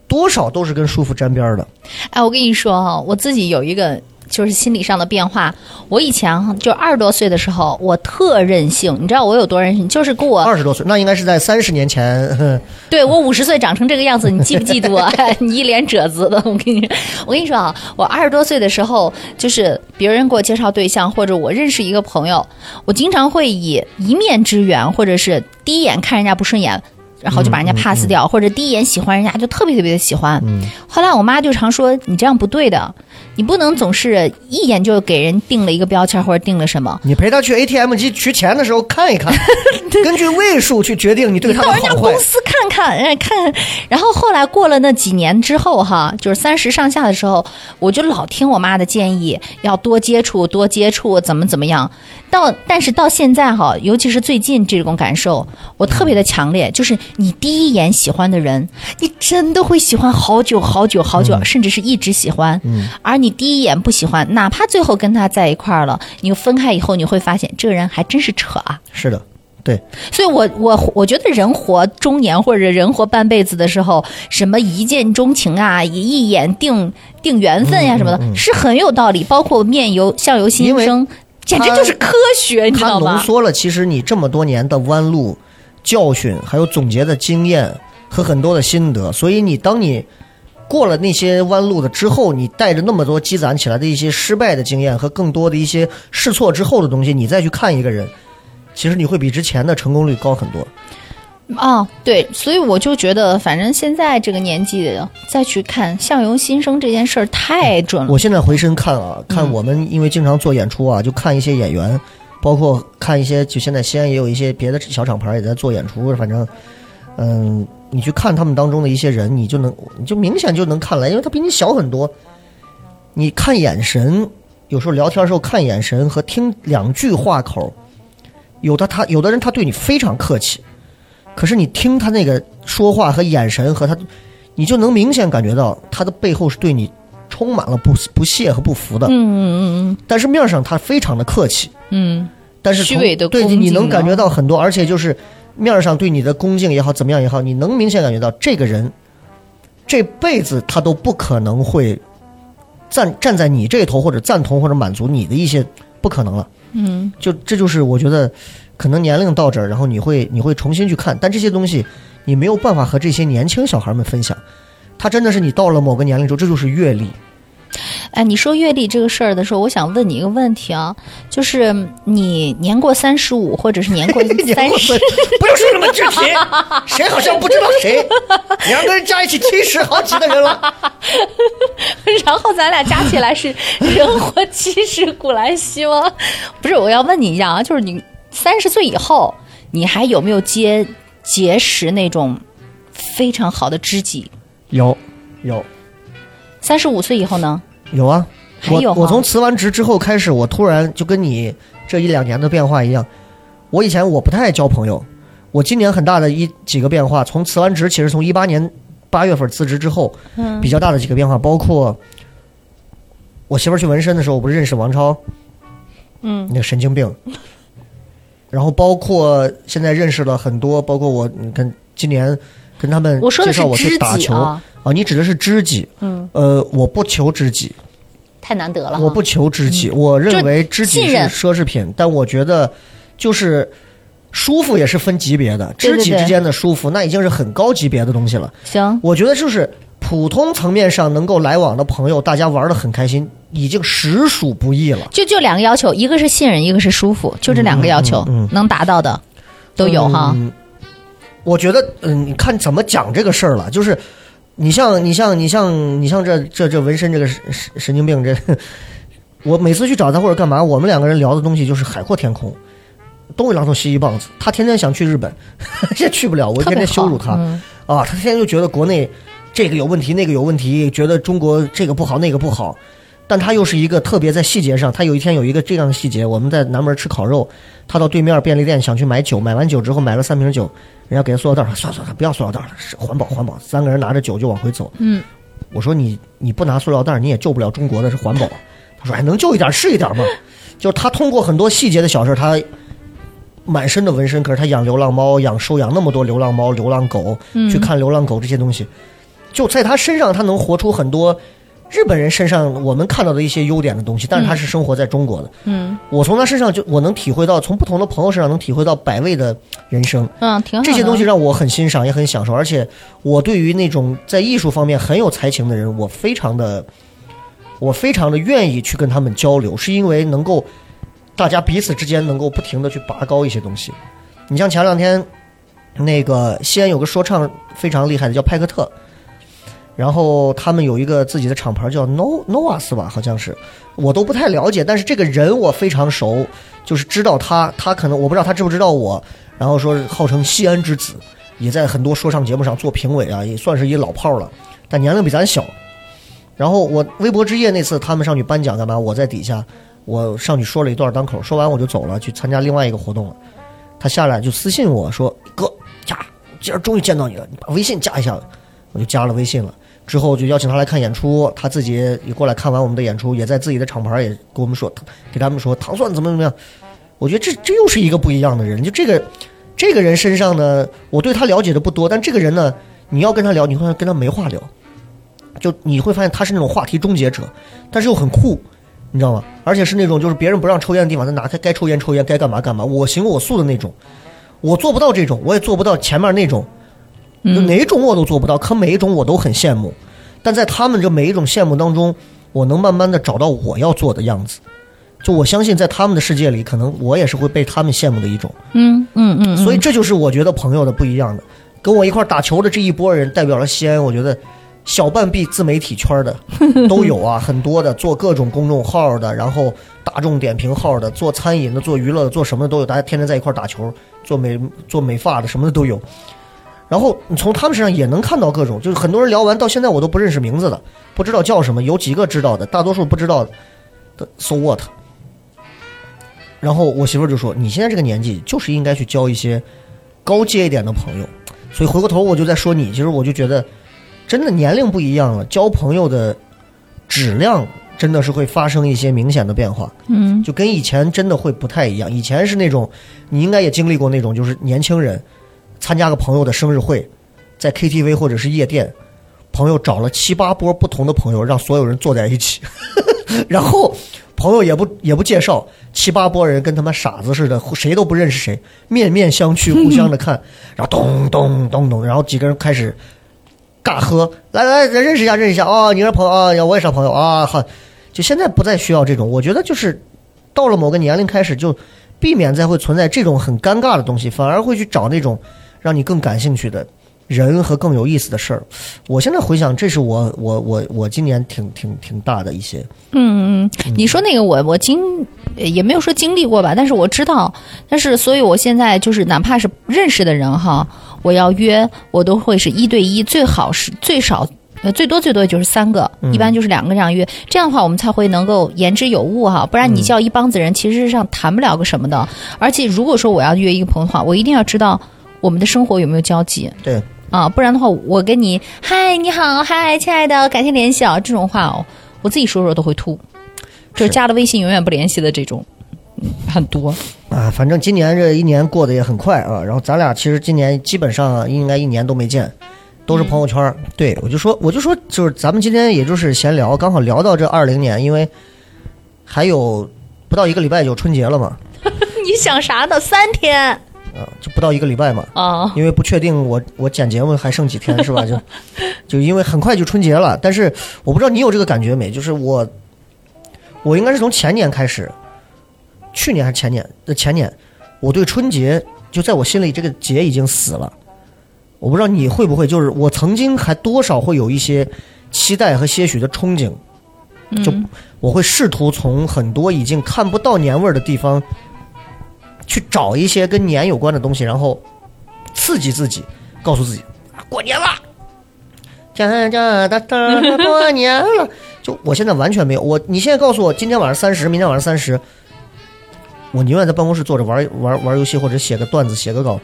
多少都是跟舒服沾边的。哎，我跟你说哈，我自己有一个就是心理上的变化。我以前就二十多岁的时候，我特任性，你知道我有多任性？就是跟我二十多岁，那应该是在三十年前。[laughs] 对我五十岁长成这个样子，你嫉不嫉妒啊？你一脸褶子的，我跟你，我跟你说啊，我二十多岁的时候，就是别人给我介绍对象，或者我认识一个朋友，我经常会以一面之缘，或者是第一眼看人家不顺眼。然后就把人家 pass 掉，或者第一眼喜欢人家就特别特别的喜欢。后来我妈就常说你这样不对的，你不能总是一眼就给人定了一个标签或者定了什么。你陪他去 ATM 机取钱的时候看一看，[laughs] 根据位数去决定你对他的到人家好坏公。司看看，哎，看看。然后后来过了那几年之后，哈，就是三十上下的时候，我就老听我妈的建议，要多接触，多接触，怎么怎么样。到但是到现在哈，尤其是最近这种感受，我特别的强烈，就是你第一眼喜欢的人，你真的会喜欢好久好久好久，甚至是一直喜欢。而你第一眼不喜欢，哪怕最后跟他在一块儿了，你分开以后，你会发现这个人还真是扯啊。是的，对，所以我我我觉得人活中年或者人活半辈子的时候，什么一见钟情啊，一一眼定定缘分呀、什么的，是很有道理。包括面由相由心生，简直就是科学，你知它浓道吗？缩了其实你这么多年的弯路、教训，还有总结的经验和很多的心得。所以你当你过了那些弯路的之后，你带着那么多积攒起来的一些失败的经验和更多的一些试错之后的东西，你再去看一个人，其实你会比之前的成功率高很多。啊，对，所以我就觉得，反正现在这个年纪再去看相由心生这件事儿太准了。我现在回身看啊，看我们因为经常做演出啊，就看一些演员，包括看一些，就现在西安也有一些别的小厂牌也在做演出，反正，嗯，你去看他们当中的一些人，你就能，你就明显就能看来，因为他比你小很多，你看眼神，有时候聊天的时候看眼神和听两句话口，有的他有的人他对你非常客气，可是你听他那个说话和眼神和他，你就能明显感觉到他的背后是对你充满了不不屑和不服的。嗯嗯嗯但是面上他非常的客气，嗯。但是虚伪的对你能感啊。觉到很多，而且就是面上对你的恭敬也好，怎么样也好，你能明显感觉到这个人这辈子他都不可能会站站在你这头，或者赞同或者满足你的一些不可能了。嗯就这就是我觉得，可能年龄到这儿，然后你会你会重新去看，但这些东西你没有办法和这些年轻小孩们分享。他真的是你到了某个年龄之后，这就是阅历。哎，你说阅历这个事儿的时候，我想问你一个问题啊，就是你年过三十五，或者是年过 [laughs] 三十，不要说那么具体，谁好像不知道谁，[laughs] 两个人加一起七十好几的人了。[laughs] 然后咱俩加起来是人活七十古来稀吗？不是，我要问你一下啊，就是你三十岁以后，你还有没有结结识那种非常好的知己？有，有，三十五岁以后呢？有啊。还有哈我我从辞完职之后开始，我突然就跟你这一两年的变化一样。我以前我不太爱交朋友，我今年很大的一几个变化，从辞完职，其实从一八年八月份辞职之后，嗯比较大的几个变化，包括我媳妇儿去纹身的时候，我不是认识王超，嗯那个神经病，然后包括现在认识了很多，包括我嗯跟今年跟他们我说的是介绍我去知打球己啊，啊，你指的是知己，嗯，呃，我不求知己，太难得了。我不求知己，我认为知己是奢侈品，但我觉得就是舒服也是分级别的，知己之间的舒服那已经是很高级别的东西了。行，我觉得就是普通层面上能够来往的朋友，大家玩的很开心，已经实属不易了。就就两个要求，一个是信任，一个是舒服，就这两个要求，嗯嗯嗯能达到的都有哈。嗯，我觉得，嗯，你看怎么讲这个事儿了，就是。你像你像你像你像这这这纹身这个神神神经病这，我每次去找他或者干嘛，我们两个人聊的东西就是海阔天空，东一榔头西一棒子。他天天想去日本，[laughs] 也去不了，我天天羞辱他、嗯啊！他天天就觉得国内这个有问题，那个有问题，觉得中国这个不好，那个不好。但他又是一个特别在细节上，他有一天有一个这样的细节，我们在南门吃烤肉，他到对面便利店想去买酒，买完酒之后买了三瓶酒，人家给他塑料袋说，算了算了，不要塑料袋了，是环保环保。三个人拿着酒就往回走。嗯，我说你你不拿塑料袋，你也救不了中国的是环保。他说哎，能救一点是一点嘛。[laughs] 就是他通过很多细节的小事，他满身的纹身，可是他养流浪猫，养收养那么多流浪猫、流浪狗，去看流浪狗这些东西，就在他身上，他能活出很多日本人身上我们看到的一些优点的东西。但是他是生活在中国的，嗯我从他身上就我能体会到，从不同的朋友身上能体会到百味的人生。嗯，挺好的。这些东西让我很欣赏，也很享受，而且我对于那种在艺术方面很有才情的人，我非常的，我非常的愿意去跟他们交流，是因为能够大家彼此之间能够不停的去拔高一些东西。你像前两天那个西安有个说唱非常厉害的叫派克特，然后他们有一个自己的厂牌叫 No Novas 吧，好像是，我都不太了解，但是这个人我非常熟，就是知道他，他可能我不知道他知不知道我，然后说号称西安之子，也在很多说唱节目上做评委啊，也算是一老炮了，但年龄比咱小。然后我微博之夜那次他们上去颁奖干嘛？我在底下，我上去说了一段单口，说完我就走了，去参加另外一个活动了。他下来就私信我说：“哥，呀，今儿终于见到你了，你把微信加一下。”我就加了微信了。之后就邀请他来看演出，他自己也过来看完我们的演出，也在自己的厂牌也跟我们说，给他们说糖蒜怎么怎么样。我觉得这这又是一个不一样的人，就这个这个人身上呢，我对他了解的不多，但这个人呢，你要跟他聊，你会发现跟他没话聊，就你会发现他是那种话题终结者，但是又很酷，你知道吗？而且是那种就是别人不让抽烟的地方，他拿开该抽烟抽烟，该干嘛干嘛，我行我素的那种。我做不到这种，我也做不到前面那种，就哪种我都做不到，可每一种我都很羡慕。但在他们这每一种羡慕当中，我能慢慢的找到我要做的样子。就我相信，在他们的世界里，可能我也是会被他们羡慕的一种。嗯嗯嗯，所以这就是我觉得朋友的不一样的。跟我一块打球的这一波人，代表了西安，我觉得小半壁自媒体圈的 [laughs] 都有啊，很多的做各种公众号的，然后大众点评号的，做餐饮的，做娱乐的，做什么的都有。大家天天在一块打球，做美做美发的，什么的都有。然后你从他们身上也能看到各种，就是很多人聊完到现在我都不认识名字的，不知道叫什么，有几个知道的，大多数不知道的，so what。然后我媳妇儿就说：“你现在这个年纪，就是应该去交一些高阶一点的朋友。”所以回过头我就在说你，其实我就觉得，真的年龄不一样了，交朋友的质量真的是会发生一些明显的变化。嗯，就跟以前真的会不太一样。以前是那种，你应该也经历过那种，就是年轻人参加个朋友的生日会，在 KTV 或者是夜店，朋友找了七八波不同的朋友，让所有人坐在一起，[laughs] 然后。朋友也不也不介绍，七八波人跟他妈傻子似的，谁都不认识谁，面面相觑，[laughs] 互相的看，然后咚咚咚咚，然后几个人开始尬喝，来来认识一下认识一下啊，你是朋友啊，我也是朋友啊，好，就现在不再需要这种，我觉得就是到了某个年龄开始就避免再会存在这种很尴尬的东西，反而会去找那种让你更感兴趣的。人和更有意思的事儿，我现在回想，这是我我我我今年挺挺挺大的一些。嗯嗯，你说那个我我经也没有说经历过吧，但是我知道，但是所以我现在就是哪怕是认识的人哈，我要约我都会是一对一，最好是最少呃最多最多就是三个，一般就是两个这样约，这样的话我们才会能够言之有物哈，不然你叫一帮子人其实上谈不了个什么的。而且如果说我要约一个朋友的话，我一定要知道我们的生活有没有交集。对。啊，不然的话，我跟你嗨，你好，嗨，亲爱的，感谢联系啊，这种话哦，我自己说说都会吐，就是加了微信永远不联系的这种，很多啊。反正今年这一年过得也很快啊，然后咱俩其实今年基本上应该一年都没见，都是朋友圈。对我就说，我就说，就是咱们今天也就是闲聊，刚好聊到这二零年，因为还有不到一个礼拜就春节了嘛。[laughs] 你想啥呢？三天。啊，就不到一个礼拜嘛，啊，因为不确定我我剪节目还剩几天是吧？就就因为很快就春节了，但是我不知道你有这个感觉没？就是我我应该是从前年开始，去年还是前年的前年，我对春节就在我心里这个节已经死了。我不知道你会不会，就是我曾经还多少会有一些期待和些许的憧憬，就我会试图从很多已经看不到年味儿的地方。去找一些跟年有关的东西，然后刺激自己，告诉自己过年了，哒哒哒哒过年了。就我现在完全没有我，你现在告诉我今天晚上三十，明天晚上三十，我宁愿在办公室坐着玩玩玩游戏或者写个段子写个稿。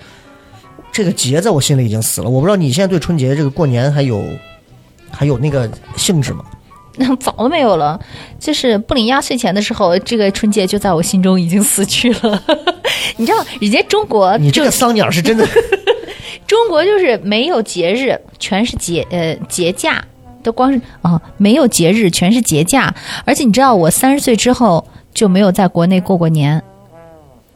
这个节在我心里已经死了。我不知道你现在对春节这个过年还有还有那个兴致吗？那早都没有了，就是不领压岁钱的时候，这个春节就在我心中已经死去了。[laughs] 你知道，人家中国，你这个丧鸟是真的。[laughs] 中国就是没有节日，全是节呃节假，都光是啊没有节日，全是节假。而且你知道，我三十岁之后就没有在国内过过年，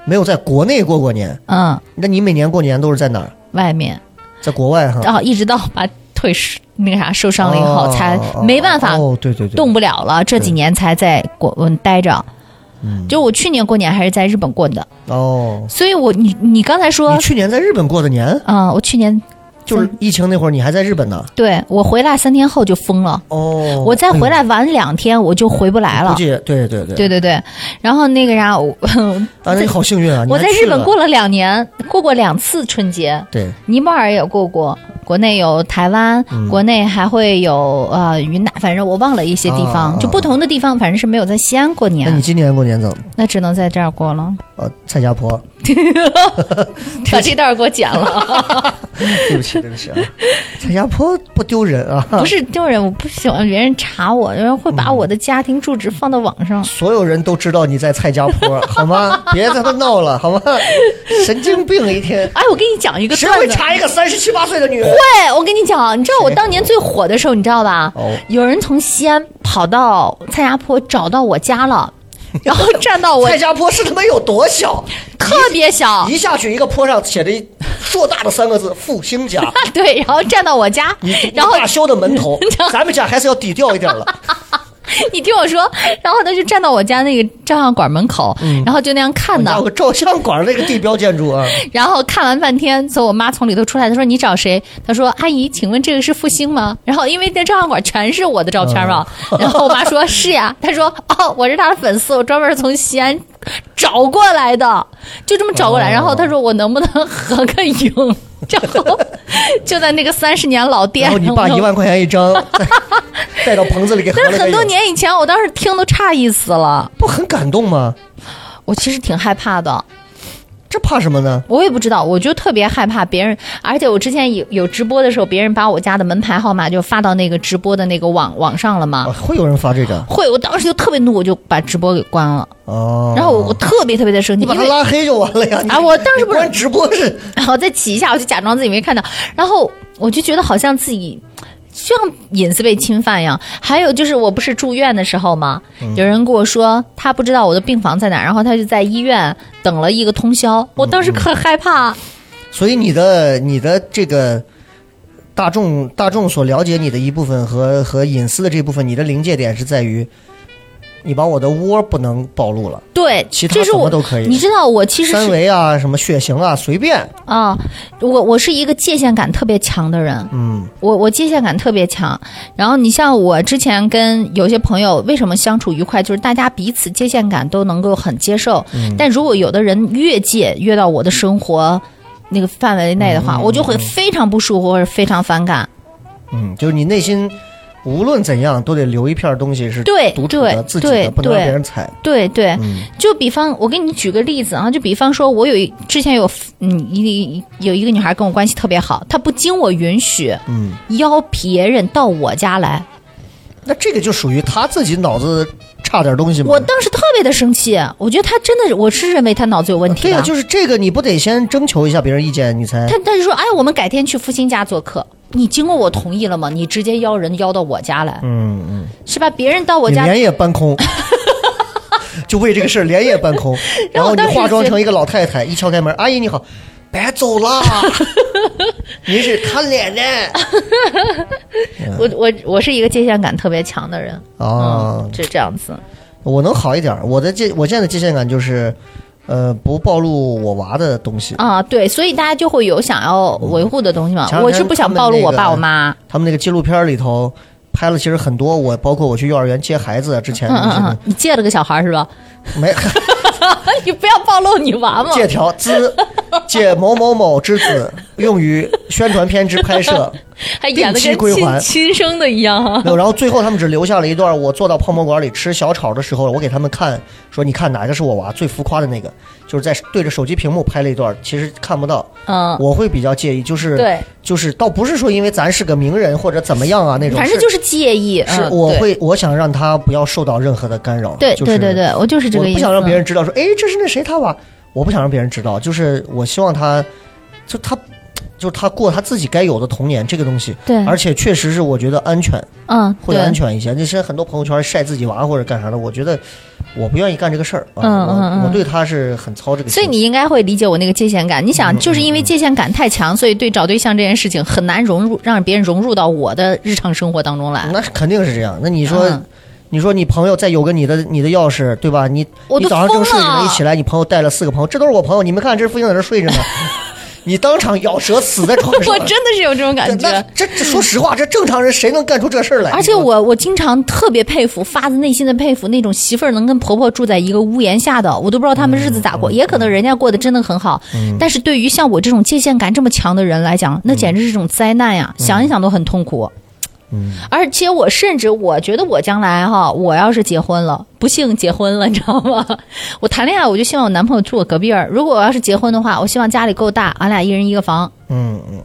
没有在国内过过年。嗯，那你每年过年都是在哪儿？外面，在国外哈。啊，一直到把腿那个啥受伤了以后，才没办法，对对对，动不了了。这几年才在国待着。就我去年过年还是在日本过的。哦，所以我你你刚才说你去年在日本过的年？啊，我去年就是疫情那会儿你还在日本呢，对我回来三天后就封了。哦，我再回来晚两天我就回不来了，估计对对对。对对对，然后那个啥，[laughs] 啊你好幸运啊，我在日本过了两年，过过两次春节，对，尼泊尔也过过。国内有台湾，国内还会有呃云南，反正我忘了一些地方，就不同的地方，反正是没有在西安过年。那你今年过年怎么？那只能在这儿过了。呃，蔡家坡，[laughs] 把这段给我剪了。[laughs] 对不起，对不起啊，[laughs] 蔡家坡不丢人啊，不是丢人，我不喜欢别人查我，因为会把我的家庭住址放到网上。所有人都知道你在蔡家坡，好吗？[laughs] 别在那闹了，好吗？神经病一天，哎，我跟你讲一个谁段子。会查一个三十七八岁的女人？会，我跟你讲，你知道我当年最火的时候，你知道吧？哦有人从西安跑到蔡家坡找到我家了，[laughs] 然后站到我蔡家坡是他妈有多小？[laughs] 特别小，一下去一个坡上写着一硕大的三个字“复兴家 [laughs] 对，然后站到我家，然后大修的门头，咱们家还是要低调一点了。[laughs] 你听我说，然后他就站到我家那个照相馆门口，然后就那样看的照相馆那个地标建筑啊，[laughs] 然后看完半天，从我妈从里头出来，她说：“你找谁？”她说：“阿姨，请问这个是复兴吗？”然后因为那照相馆全是我的照片嘛，[laughs] 然后我妈说：“是呀。”她说：“哦，我是她的粉丝，我专门从西安找过来的，就这么找过来。哦然后她说：“我能不能合个影？”然 [laughs] 后就在那个三十年老店，然后你爸一万块钱一张，[laughs] 带带到棚子里给合但是很多年以前，我当时听都诧异死了，不很感动吗？我其实挺害怕的。这怕什么呢？我也不知道，我就特别害怕别人，而且我之前有有直播的时候，别人把我家的门牌号码就发到那个直播的那个网网上了嘛啊，。会有人发这个会，我当时就特别怒，我就把直播给关了。哦。然后我我特别特别的生气，你把他拉黑就完了呀！啊我当时不是你关直播是 [laughs] 然后再起一下，我就假装自己没看到，然后我就觉得好像自己。像隐私被侵犯一样，还有就是我不是住院的时候吗？嗯有人跟我说他不知道我的病房在哪，然后他就在医院等了一个通宵，我当时可害怕。所以你的你的这个大众大众所了解你的一部分和和隐私的这部分，你的临界点是在于，你把我的窝不能暴露了，对，其他什么都可以你知道我其实三是维啊，什么血型啊，随便。啊，我我是一个界限感特别强的人，嗯，我我界限感特别强。然后你像我之前跟有些朋友为什么相处愉快，就是大家彼此界限感都能够很接受。嗯但如果有的人越界越到我的生活那个范围内的话，我就会非常不舒服或者非常反感。嗯，就是你内心无论怎样都得留一片东西是对独处的、对自己的，不能让别人踩。对对，嗯。就比方我给你举个例子啊，就比方说，我有一之前有嗯一有一个女孩跟我关系特别好，她不经我允许嗯，邀别人到我家来，那这个就属于他自己脑子差点东西吗？我当时特别的生气，我觉得他真的，我是认为他脑子有问题的。对呀、就是这个，你不得先征求一下别人意见，你才他他就说，哎，我们改天去复兴家做客，你经过我同意了吗？你直接邀人邀到我家来，嗯嗯，是吧？别人到我家，你连夜搬空，[laughs] 就为这个事儿连夜搬空，[laughs] 然后你化妆成一个老太太，一敲开门，阿姨你好，别走啦，[laughs] 你是看脸的我我我是一个界限感特别强的人，啊嗯，，是这样子。我能好一点，我的界我现在的界限感就是，呃，不暴露我娃的东西。啊，对，所以大家就会有想要维护的东西嘛。我是不想暴露我爸我妈。他们那个纪录片里头拍了其实很多，我包括我去幼儿园接孩子之前嗯嗯嗯，你借了个小孩是吧？没 [laughs] 你不要暴露你娃嘛。借条资 [laughs] 借某某某之子用于宣传片之拍摄，[laughs] 还演的定期跟亲归还亲生的一样啊。[laughs] 没有，然后最后他们只留下了一段我坐到泡馍馆里吃小炒的时候，我给他们看，说你看哪个是我娃最浮夸的那个，就是在对着手机屏幕拍了一段，其实看不到。嗯，我会比较介意，就是对，就是倒不是说因为咱是个名人或者怎么样啊那种，反正就是介意。是我会我想让他不要受到任何的干扰。对就是对对对，我就是这个意思。我不想让别人知道说，哎，这是那谁他娃，我不想让别人知道，就是我希望他，就他，就是他过他自己该有的童年这个东西。对而且确实是我觉得安全嗯，会安全一些。那些很多朋友圈晒自己娃或者干啥的，我觉得我不愿意干这个事儿啊。嗯嗯我嗯我对他是很操这个心。所以你应该会理解我那个界限感。你嗯想，就是因为界限感太强，所以对找对象这件事情很难融入，让别人融入到我的日常生活当中来。那是肯定是这样。那你说。嗯你说你朋友再有个你的你的钥匙，对吧？你你早上正睡着一起来，你朋友带了四个朋友，这都是我朋友，你们看，这是复兴在这睡着呢，[laughs] 你当场咬舌死在床上。我真的是有这种感那觉。这这说实话，这正常人谁能干出这事儿来？而且我我经常特别佩服，发自内心的佩服那种媳妇儿能跟婆婆住在一个屋檐下的，我都不知道他们日子咋嗯过，也可能人家过得真的很好。但是对于像我这种界限感这么强的人来讲，那简直是一种灾难呀！想一想都很痛苦。嗯而且我甚至我觉得我将来哈，我要是结婚了，不幸结婚了，你知道吗？[laughs] 我谈恋爱我就希望我男朋友住我隔壁儿。如果我要是结婚的话，我希望家里够大，俺俩一人一个房。嗯嗯，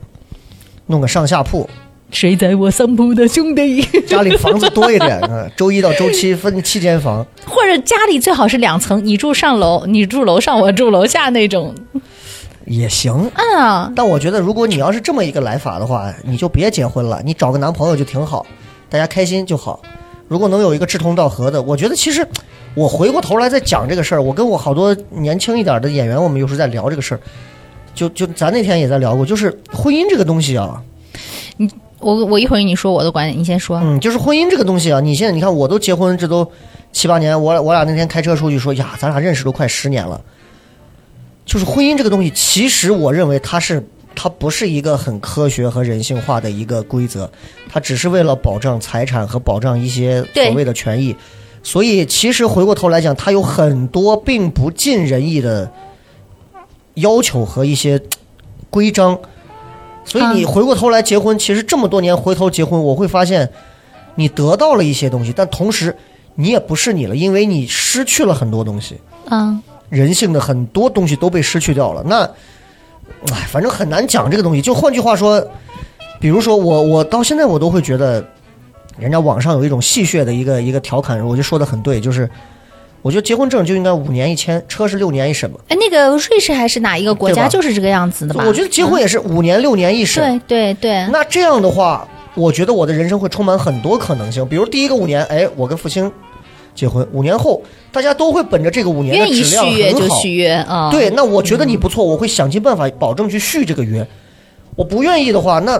弄个上下铺，谁在我上铺的兄弟，家里房子多一点啊，[laughs] 周一到周七分七间房，或者家里最好是两层，你住上楼，你住楼上，我住楼下那种。也行。嗯，但我觉得，如果你要是这么一个来法的话，你就别结婚了，你找个男朋友就挺好，大家开心就好。如果能有一个志同道合的，我觉得其实我回过头来再讲这个事儿，我跟我好多年轻一点的演员，我们有时候在聊这个事儿，就就咱那天也在聊过，就是婚姻这个东西啊，你我我一会儿你说我的观点，你先说。嗯，就是婚姻这个东西啊，你现在你看我都结婚这都七八年，我我俩那天开车出去说呀，咱俩认识都快十年了。就是婚姻这个东西，其实我认为它是它不是一个很科学和人性化的一个规则，它只是为了保障财产和保障一些所谓的权益。所以其实回过头来讲，它有很多并不尽人意的要求和一些规章。所以你嗯回过头来结婚，其实这么多年回头结婚，我会发现你得到了一些东西，但同时你也不是你了，因为你失去了很多东西。嗯，人性的很多东西都被失去掉了。那，哎，反正很难讲这个东西。就换句话说，比如说我，我到现在我都会觉得，人家网上有一种戏谑的一个一个调侃，我就说的很对，就是我觉得结婚证就应该五年一签，车是六年一审嘛。哎，那个瑞士还是哪一个国家就是这个样子的吧？我觉得结婚也是五年六年一审。对对对，那这样的话，我觉得我的人生会充满很多可能性。比如第一个五年，哎，我跟付星结婚，五年后大家都会本着这个五年的质量续约很好。就续约啊。对，那我觉得你不错，我会想尽办法保证去续这个约。我不愿意的话，那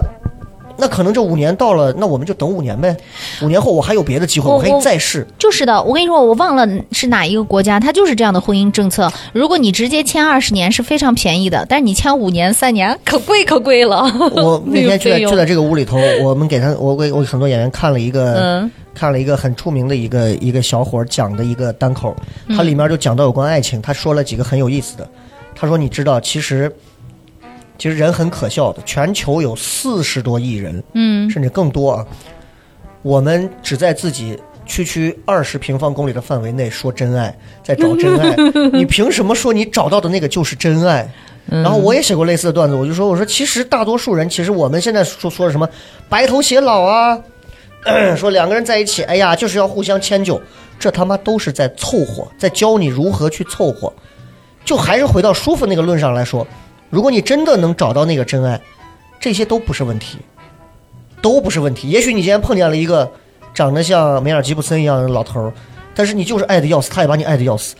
那可能这五年到了，那我们就等五年呗。五年后我还有别的机会，我可以再试。就是的，我跟你说，我忘了是哪一个国家，它就是这样的婚姻政策。如果你直接签二十年是非常便宜的，但是你签五年、三年可贵可贵了。[laughs] 我 [laughs] 那天就在就在这个屋里头，我们给他，我给我给很多演员看了一个，嗯看了一个很出名的一个一个小伙讲的一个单口，嗯他里面就讲到有关爱情，他说了几个很有意思的。他说：“你知道，其实其实人很可笑的，全球有四十多亿人，嗯，甚至更多啊。我们只在自己区区二十平方公里的范围内说真爱，在找真爱。[laughs] 你凭什么说你找到的那个就是真爱？然后我也写过类似的段子，我就说，我说其实大多数人，其实我们现在说说的什么白头偕老啊，[clears throat] 说两个人在一起，哎呀，就是要互相迁就，这他妈都是在凑合，在教你如何去凑合。就还是回到舒服那个论上来说，如果你真的能找到那个真爱，这些都不是问题。都不是问题。也许你今天碰见了一个长得像梅尔吉布森一样的老头儿，但是你就是爱的要死，他也把你爱的要死，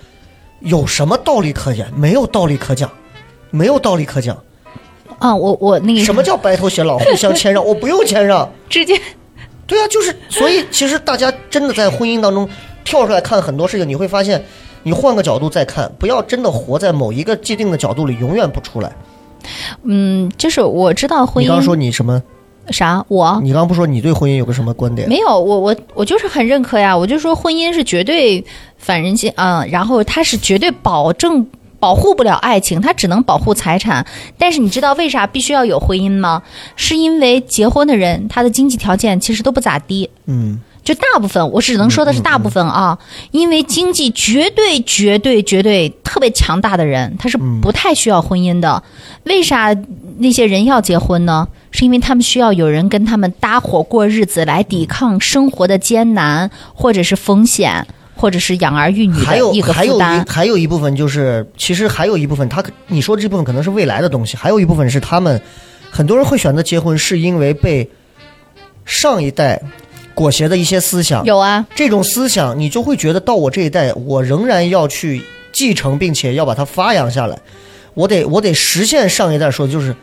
有什么道理可言？没有道理可讲，没有道理可讲。啊，我我那个什么叫白头偕老，互相谦让？我不用谦让。直接对啊，就是所以，其实大家真的在婚姻当中跳出来看很多事情，你会发现，你换个角度再看，不要真的活在某一个既定的角度里，永远不出来。嗯，就是我知道婚姻你刚说你什么？啥我。你刚刚不说你对婚姻有个什么观点？没有，我我我就是很认可呀，我就说婚姻是绝对反人性，嗯，然后它是绝对保证保护不了爱情，它只能保护财产。但是你知道为啥必须要有婚姻吗？是因为结婚的人他的经济条件其实都不咋地，嗯，就大部分，我只能说的是大部分啊，因为经济绝对、绝对、绝对特别强大的人，他是不太需要婚姻的。为啥那些人要结婚呢？是因为他们需要有人跟他们搭伙过日子，来抵抗生活的艰难，或者是风险，或者是养儿育女还有的一个还有一。还有一部分就是，其实还有一部分，他你说这部分可能是未来的东西，还有一部分是他们很多人会选择结婚，是因为被上一代裹挟的一些思想。有啊，这种思想，你就会觉得到我这一代，我仍然要去继承，并且要把它发扬下来。我得我得实现上一代说的就是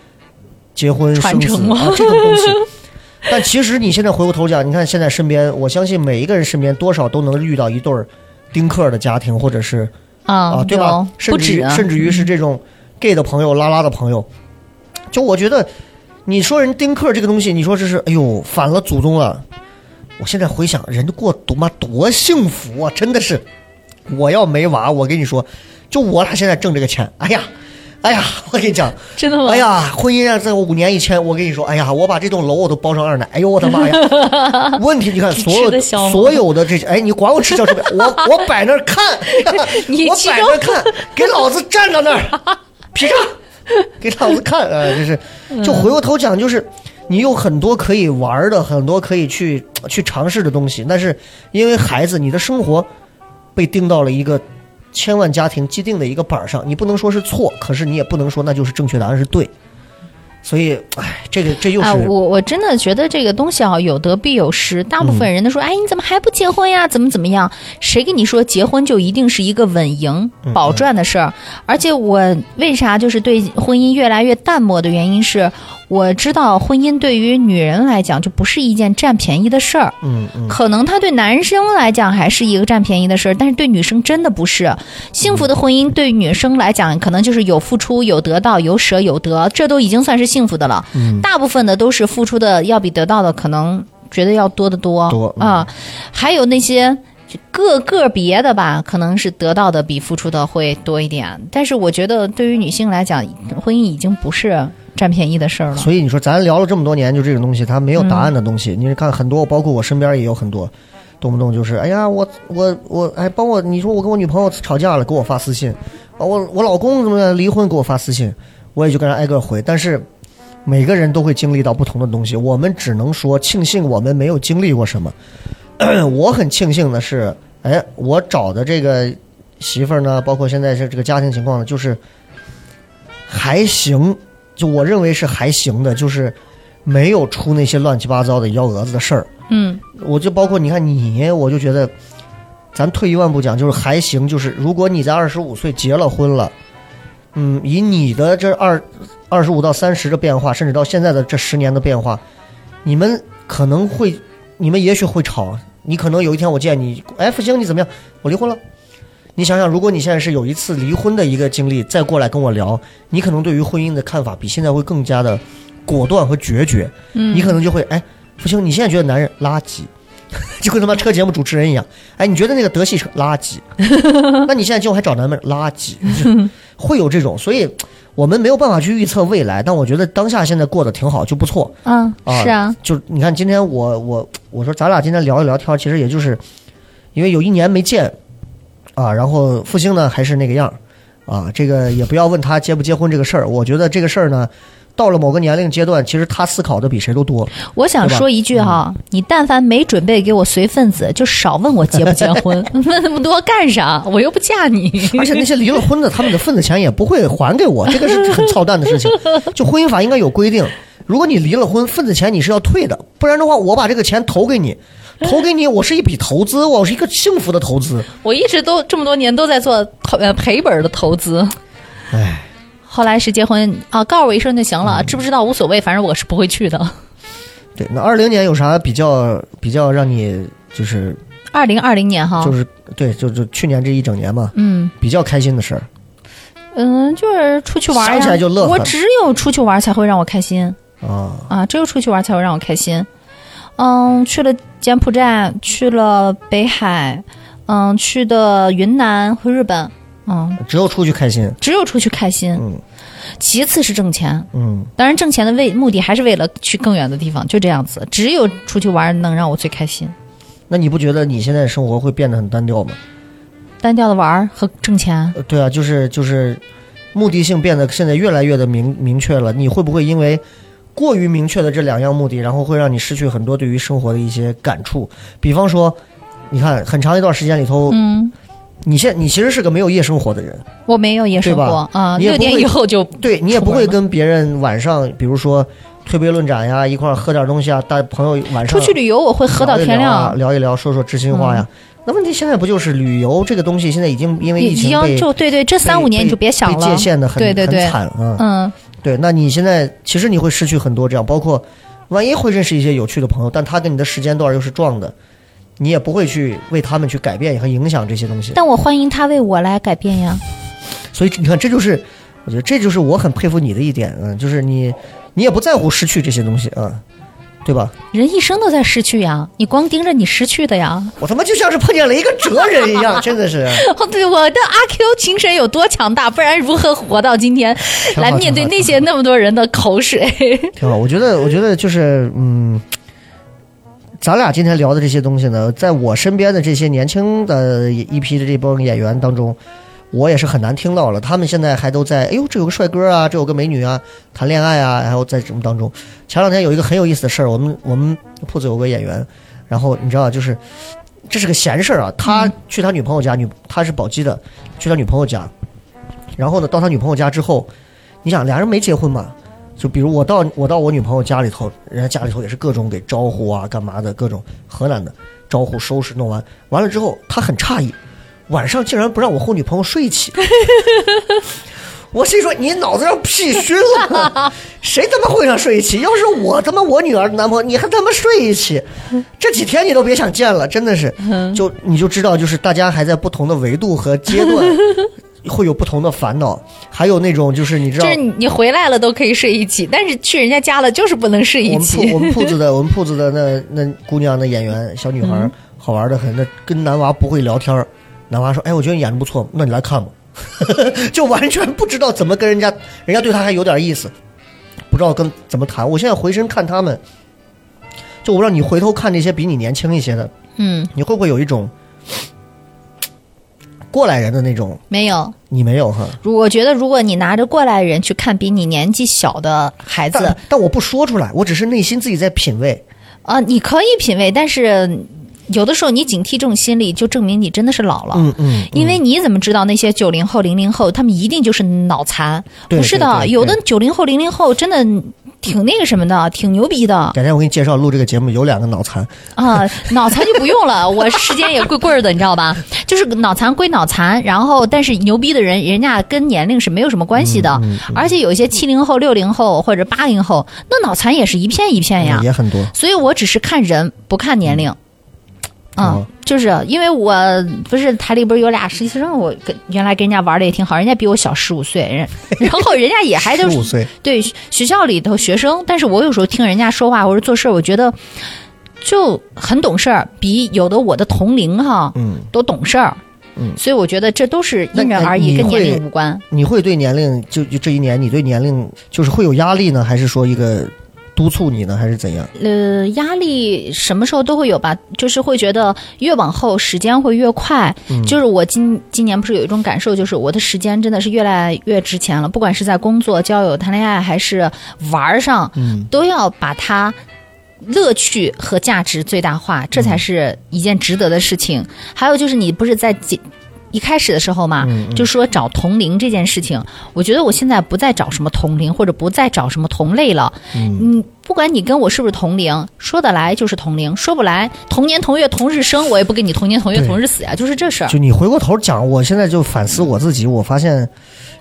结婚生子啊这种东西。[laughs] 但其实你现在回过头讲，你看现在身边，我相信每一个人身边多少都能遇到一对儿丁克儿的家庭，或者是啊啊，对吧？甚至甚至于是这种 gay 的朋友、拉拉的朋友，就我觉得，你说人丁克这个东西，你说这是哎呦反了祖宗了。我现在回想，人家过多妈多幸福啊！真的是，我要没娃，我跟你说，就我俩现在挣这个钱，哎呀，哎呀，[laughs] 我跟你讲，真的吗？哎呀，婚姻啊在我五年以前，我跟你说，哎呀，我把这栋楼我都包上二奶，哎呦我的妈呀！[laughs] 问题你看，所有所有的这些，哎，你管我吃小吃没？我我摆那儿看，[laughs] 我你其中摆那儿看，给老子站到那儿，劈叉，给老子看，啊，就是，就回过头讲，就是你有很多可以玩的，很多可以去去尝试的东西，但是因为孩子，你的生活被定到了一个千万家庭既定的一个板儿上，你不能说是错，可是你也不能说那就是正确答案是对。所以，哎，这个这又是、啊，我我真的觉得这个东西啊，有得必有失。大部分人都说，哎，你怎么还不结婚呀？怎么怎么样？谁跟你说结婚就一定是一个稳赢、保赚的事儿？而且我为啥就是对婚姻越来越淡漠的原因是，我知道婚姻对于女人来讲就不是一件占便宜的事儿。嗯嗯，可能他对男生来讲还是一个占便宜的事儿，但是对女生真的不是。幸福的婚姻对女生来讲，可能就是有付出、有得到、有舍有得，这都已经算是幸福的了。嗯大部分的都是付出的要比得到的可能觉得要多得多多嗯啊，还有那些。个个别的吧，可能是得到的比付出的会多一点，但是我觉得对于女性来讲，婚姻已经不是占便宜的事儿了。所以你说咱聊了这么多年，就这种东西，它没有答案的东西。你看很多，包括我身边也有很多，动不动就是，哎呀，我我我，哎，帮我，你说我跟我女朋友吵架了，给我发私信，啊，我我老公怎么样离婚，给我发私信，我也就跟人挨个回。但是每个人都会经历到不同的东西，我们只能说庆幸我们没有经历过什么。我很庆幸的是，哎，我找的这个媳妇儿呢，包括现在是这个家庭情况呢，就是还行，就我认为是还行的，就是没有出那些乱七八糟的幺蛾子的事儿。嗯我就包括你看你，我就觉得，咱退一万步讲，就是还行。就是如果你在二十五岁结了婚了，嗯，以你的这二二十五到三十的变化，甚至到现在的这十年的变化，你们可能会，你们也许会吵。你可能有一天我见你，哎，福星你怎么样？我离婚了。你想想，如果你现在是有一次离婚的一个经历，再过来跟我聊，你可能对于婚姻的看法比现在会更加的果断和决绝。嗯，你可能就会哎，不行，你现在觉得男人垃圾，[laughs] 就跟他妈车节目主持人一样。哎，你觉得那个德系车垃圾，[laughs] 那你现在今后还找男人垃圾，会有这种。所以我们没有办法去预测未来，但我觉得当下现在过得挺好，就不错。嗯，啊是啊，就你看，今天我我我说咱俩今天聊一聊天，其实也就是因为有一年没见啊，然后复兴呢还是那个样儿啊，这个也不要问他结不结婚这个事儿，我觉得这个事儿呢，到了某个年龄阶段，其实他思考的比谁都多。我想说一句哈，你但凡没准备给我随份子，就少问我结不结婚，[laughs] 问那么多干啥？我又不嫁你。而且那些离了婚的，他们的份子钱也不会还给我，这个是很操蛋的事情。[laughs] 就婚姻法应该有规定，如果你离了婚，份子钱你是要退的，不然的话，我把这个钱投给你，投给你，我是一笔投资，我是一个幸福的投资。我一直都这么多年都在做投呃赔本的投资，唉，后来是结婚啊，告诉我一声就行了，知不知道无所谓，反正我是不会去的。对，那二零年有啥比较比较让你就是二零二零年哈，就是对，就就去年这一整年嘛，嗯。比较开心的事儿。嗯，就是出去玩呀，想起来就乐呵。我只有出去玩才会让我开心。啊，啊，只有出去玩才会让我开心。嗯，去了柬埔寨，去了北海，嗯，去的云南和日本，嗯，只有出去开心。只有出去开心。嗯其次是挣钱，嗯，当然挣钱的为目的还是为了去更远的地方，就这样子。只有出去玩能让我最开心。那你不觉得你现在生活会变得很单调吗？单调的玩儿和挣钱，呃对啊，就是就是目的性变得现在越来越的明明确了。你会不会因为过于明确的这两样目的，然后会让你失去很多对于生活的一些感触？比方说，你看很长一段时间里头，嗯，你现你其实是个没有夜生活的人，我没有夜生活啊，六点以后就对你也不会跟别人晚上，比如说推杯论盏呀，一块儿喝点东西啊，带朋友晚上出去旅游，我会喝到天亮。聊一聊，说说知心话呀。那问题现在不就是旅游这个东西，现在已经因为疫情被就对对，这三五年你就别想被了，界限的很对对对很惨啊。嗯，对，那你现在其实你会失去很多这样，包括万一会认识一些有趣的朋友，但他跟你的时间段又是撞的，你也不会去为他们去改变和影响这些东西。但我欢迎他为我来改变呀。所以你看，这就是我觉得这就是我很佩服你的一点，嗯，就是你你也不在乎失去这些东西啊，对吧？人一生都在失去呀，你光盯着你失去的呀。我他妈就像是碰见了一个哲人一样，[laughs] 真的是。哦，对，我的阿 Q 精神有多强大，不然如何活到今天，来面对那些那么多人的口水？挺好，我觉得，我觉得就是，嗯，咱俩今天聊的这些东西呢，在我身边的这些年轻的一批的这帮演员当中，我也是很难听到了。他们现在还都在，哎呦，这有个帅哥啊，这有个美女啊，谈恋爱啊，然后在什么当中。前两天有一个很有意思的事儿，我们我们铺子有个演员，然后你知道，就是这是个闲事儿啊。他去他女朋友家，女他是宝鸡的，去他女朋友家，然后呢，到他女朋友家之后，你想俩人没结婚嘛？就比如我到我到我女朋友家里头，人家家里头也是各种给招呼啊，干嘛的，各种河南的招呼收拾弄完，完了之后他很诧异，晚上竟然不让我和女朋友睡一起。[laughs] 我心说你脑子让屁熏了？[laughs] 谁他妈会让睡一起？要是我他妈我女儿的男朋友，你还他妈睡一起？这几天你都别想见了，真的是，就你就知道，就是大家还在不同的维度和阶段。[laughs] 会有不同的烦恼，还有那种就是你知道，就是你回来了都可以睡一起，但是去人家家了就是不能睡一我们起。铺我们铺子的我们铺子的那那姑娘那演员小女孩、好玩的很，那跟男娃不会聊天儿男娃说：“哎，我觉得你演的不错，那你来看吧。[laughs] ”就完全不知道怎么跟人家，人家对他还有点意思，不知道跟怎么谈。我现在回身看他们，就我不知道你回头看那些比你年轻一些的，嗯，你会不会有一种 [sniffs] 过来人的那种？没有。你没有哈？我觉得，如果你拿着过来人去看比你年纪小的孩子但，但我不说出来，我只是内心自己在品味。啊、你可以品味，但是有的时候你警惕这种心理，就证明你真的是老了。嗯嗯，因为你怎么知道那些九零后、零零后，他们一定就是脑残？不是的，有的九零后、零零后真的挺那个什么的，挺牛逼的改天我给你介绍录这个节目有两个脑残，啊！脑残就不用了，[laughs] 我时间也贵贵的，你知道吧？就是脑残归脑残，然后但是牛逼的人，人家跟年龄是没有什么关系的，嗯而且有一些七零后、六零后或者八零后，那脑残也是一片一片呀嗯。也很多。所以我只是看人，不看年龄。嗯哦，就是因为我不是台里不是有俩实习生，我跟原来跟人家玩的也挺好，人家比我小十五岁，人 [laughs] 然后人家也还都15是岁。对学校里头学生，但是我有时候听人家说话或者做事儿，我觉得就很懂事儿，比有的我的同龄哈嗯，都懂事儿。嗯。所以我觉得这都是因人而异，跟年龄。无关。你会对年龄就就这一年，你对年龄就是会有压力呢，还是说一个督促你呢，还是怎样？呃，压力什么时候都会有吧，就是会觉得越往后时间会越快。嗯就是我今今年不是有一种感受，就是我的时间真的是越来越值钱了，不管是在工作、交友、谈恋爱，还是玩儿上，嗯都要把它。乐趣和价值最大化，这才是一件值得的事情。还有就是，你不是在几一开始的时候嘛，嗯就说找同龄这件事情，我觉得我现在不再找什么同龄，或者不再找什么同类了。嗯，不管你跟我是不是同龄，说得来就是同龄，说不来同年同月同日生，我也不跟你同年同月同日死呀，就是这事儿。就你回过头讲，我现在就反思我自己，我发现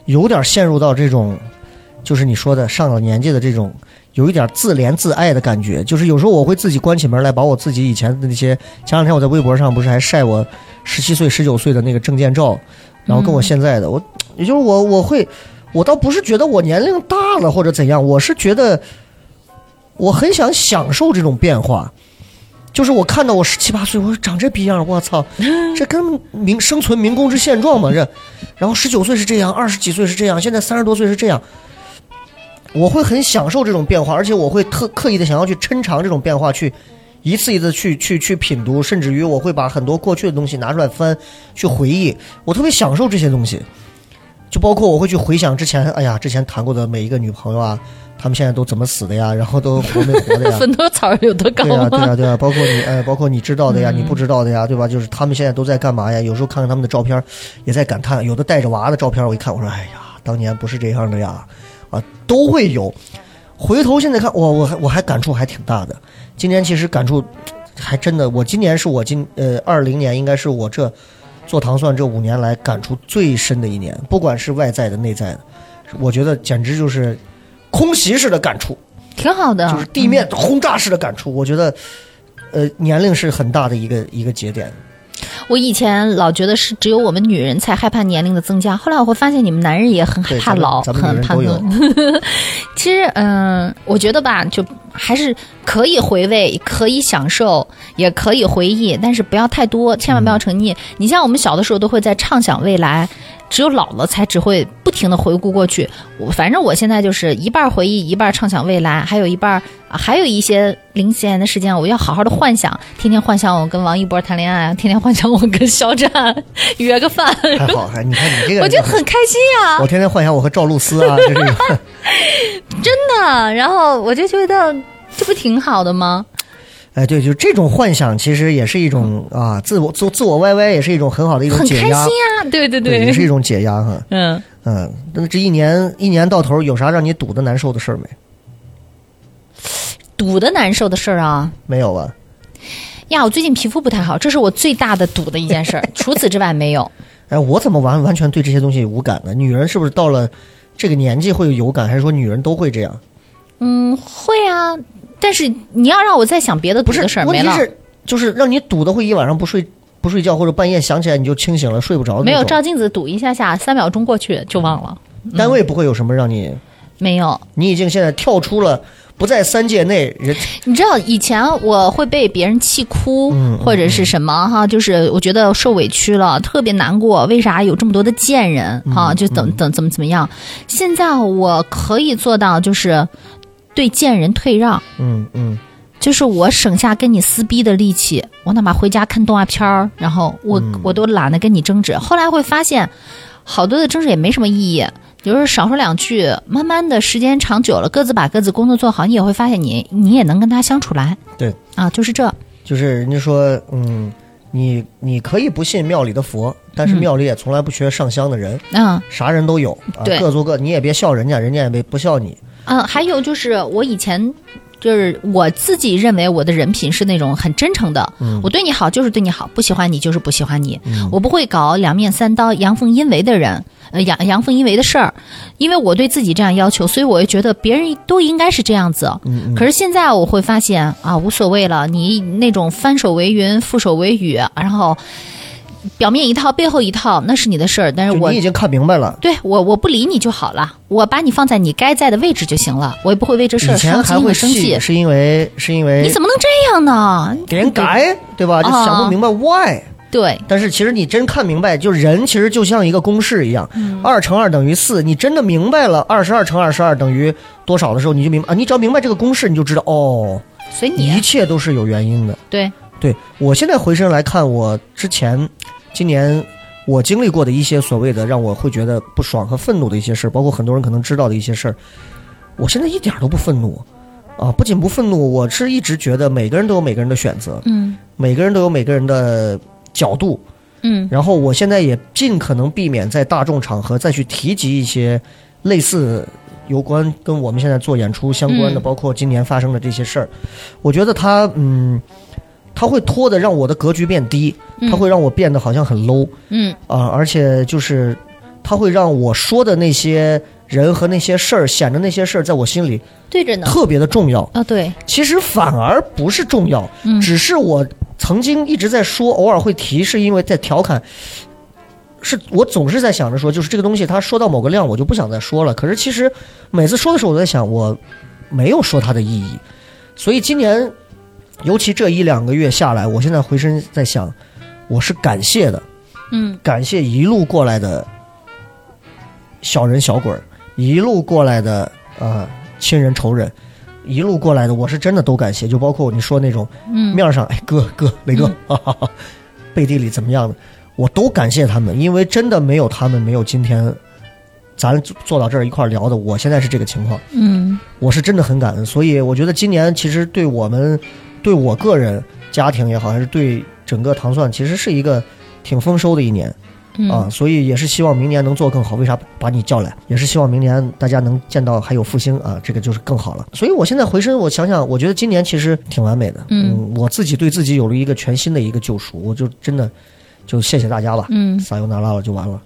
有点陷入到这种，就是你说的上了年纪的这种，有一点自怜自爱的感觉。就是有时候我会自己关起门来，把我自己以前的那些，前两天我在微博上不是还晒我十七岁、十九岁的那个证件照，然后跟我现在的，我也就是我我会，我倒不是觉得我年龄大了或者怎样，我是觉得我很想享受这种变化。就是我看到我十七八岁，我说长这逼样，我操，[laughs] 这跟民生存民工之现状嘛这。然后十九岁是这样，二十几岁是这样，现在三十多岁是这样。我会很享受这种变化，而且我会特刻意的想要去抻长这种变化，去一次一次去去去品读，甚至于我会把很多过去的东西拿出来翻，去回忆。我特别享受这些东西，就包括我会去回想之前，哎呀，之前谈过的每一个女朋友啊，她们现在都怎么死的呀，然后都活没活的呀。分多草有多高对呀、对呀、吗？对呀、包括你，呃，包括你知道的呀，你不知道的呀，对吧？就是他们现在都在干嘛呀？有时候看看他们的照片，也在感叹。有的带着娃的照片，我一看，我说，哎呀，当年不是这样的呀，啊，都会有。回头现在看，我我还我还感触还挺大的。今年其实感触还真的，我今年是我今呃二零年应该是我这做糖蒜这五年来感触最深的一年，不管是外在的内在的，我觉得简直就是空袭式的感触。挺好的，就是地面轰炸式的感触。我觉得，呃，年龄是很大的一个一个节点。我以前老觉得是只有我们女人才害怕年龄的增加，后来我会发现你们男人也很害怕老，很怕老。[laughs] 其实，嗯、我觉得吧，就还是可以回味，可以享受，也可以回忆，但是不要太多，千万不要沉溺。你像我们小的时候都会在畅想未来，只有老了才只会不停的回顾过去。我反正我现在就是一半回忆，一半畅想未来，还有一半、啊还有一些零闲的时间，我要好好的幻想，天天幻想我跟王一博谈恋爱，天天幻想我跟肖战约个饭，还好，还你看你这个，我觉得很开心呀、我天天幻想我和赵露思啊，[laughs] 真的。然后我就觉得这不挺好的吗？哎，对，就这种幻想，其实也是一种啊，自我自自我 YY 也是一种很好的一种很开心解压，呀、对对对，也是一种解压哈。嗯。嗯，那这一年一年到头有啥让你堵的难受的事儿没？堵的难受的事儿啊没有吧？呀！我最近皮肤不太好，这是我最大的堵的一件事儿。除此之外没有。[laughs] 哎，我怎么完完全对这些东西无感呢？女人是不是到了这个年纪会有有感，还是说女人都会这样？嗯，会啊，但是你要让我再想别的堵不是的事儿，没了。是就是让你堵的会一晚上不睡不睡觉，或者半夜想起来你就清醒了，睡不着。没有照镜子堵一下下，三秒钟过去就忘了。单位不会有什么让你，没有，你已经现在跳出了不在三界内，人你知道以前我会被别人气哭，嗯或者是什么哈，就是我觉得受委屈了，特别难过。为啥有这么多的贱人嗯哈？就等等怎么怎么样？现在我可以做到，就是对贱人退让。嗯嗯就是我省下跟你撕逼的力气，我哪怕回家看动画片儿，然后我、嗯我都懒得跟你争执。后来会发现，好多的争执也没什么意义，就是少说两句，慢慢的时间长久了，各自把各自工作做好，你也会发现你你也能跟他相处来。对啊，就是这，就是人家说，嗯，你你可以不信庙里的佛，但是嗯庙里也从来不缺上香的人，嗯啥人都有啊，对各做各，你也别笑人家，人家也没不笑你。嗯，还有就是我以前。就是我自己认为我的人品是那种很真诚的，嗯我对你好就是对你好，不喜欢你就是不喜欢你，我不会搞两面三刀、阳奉阴违的人，呃阳阳奉阴违的事儿，因为我对自己这样要求，所以我就觉得别人都应该是这样子。嗯可是现在我会发现啊，无所谓了，你那种翻手为云，覆手为雨，然后表面一套，背后一套，那是你的事儿，但是我你已经看明白了。对我我不理你就好了，我把你放在你该在的位置就行了，我也不会为这事以儿伤心前还会生气。是因为是因为你怎么能这样呢？给人改，对吧？就啊想不明白 why。对，但是其实你真看明白，就人其实就像一个公式一样，嗯二乘二等于四。你真的明白了二十二乘二十二等于多少的时候，你就明白啊。你只要明白这个公式，你就知道哦，所以你一切都是有原因的。对，对我现在回身来看，我之前今年我经历过的一些所谓的让我会觉得不爽和愤怒的一些事儿，包括很多人可能知道的一些事儿，我现在一点儿都不愤怒啊！不仅不愤怒，我是一直觉得每个人都有每个人的选择，嗯每个人都有每个人的角度。嗯然后我现在也尽可能避免在大众场合再去提及一些类似有关跟我们现在做演出相关的，嗯包括今年发生的这些事儿。我觉得他，嗯，它会拖的让我的格局变低，它会让我变得好像很 low 嗯啊、而且就是它会让我说的那些人和那些事儿，显得那些事儿在我心里对着呢。特别的重要。啊，对，其实反而不是重要，嗯只是我曾经一直在说，偶尔会提，是因为在调侃。是我总是在想着说，就是这个东西，他说到某个量，我就不想再说了。可是其实每次说的时候，我在想，我没有说它的意义。所以今年，尤其这一两个月下来，我现在回身在想，我是感谢的，嗯感谢一路过来的小人小鬼儿，一路过来的啊、呃亲人仇人，一路过来的，我是真的都感谢。就包括你说那种嗯面上，哎哥哥雷哥，哈哈哈，[laughs] 背地里怎么样的，我都感谢他们，因为真的没有他们，没有今天咱坐到这儿一块儿聊的，我现在是这个情况。嗯我是真的很感恩，所以我觉得今年其实对我们，对我个人、家庭也好，还是对整个糖蒜，其实是一个挺丰收的一年嗯啊。所以也是希望明年能做更好。为啥把你叫来？也是希望明年大家能见到还有复兴啊，这个就是更好了。所以我现在回身，我想想，我觉得今年其实挺完美的。嗯我自己对自己有了一个全新的一个救赎，我就真的就谢谢大家吧。嗯，撒由那拉了就完了。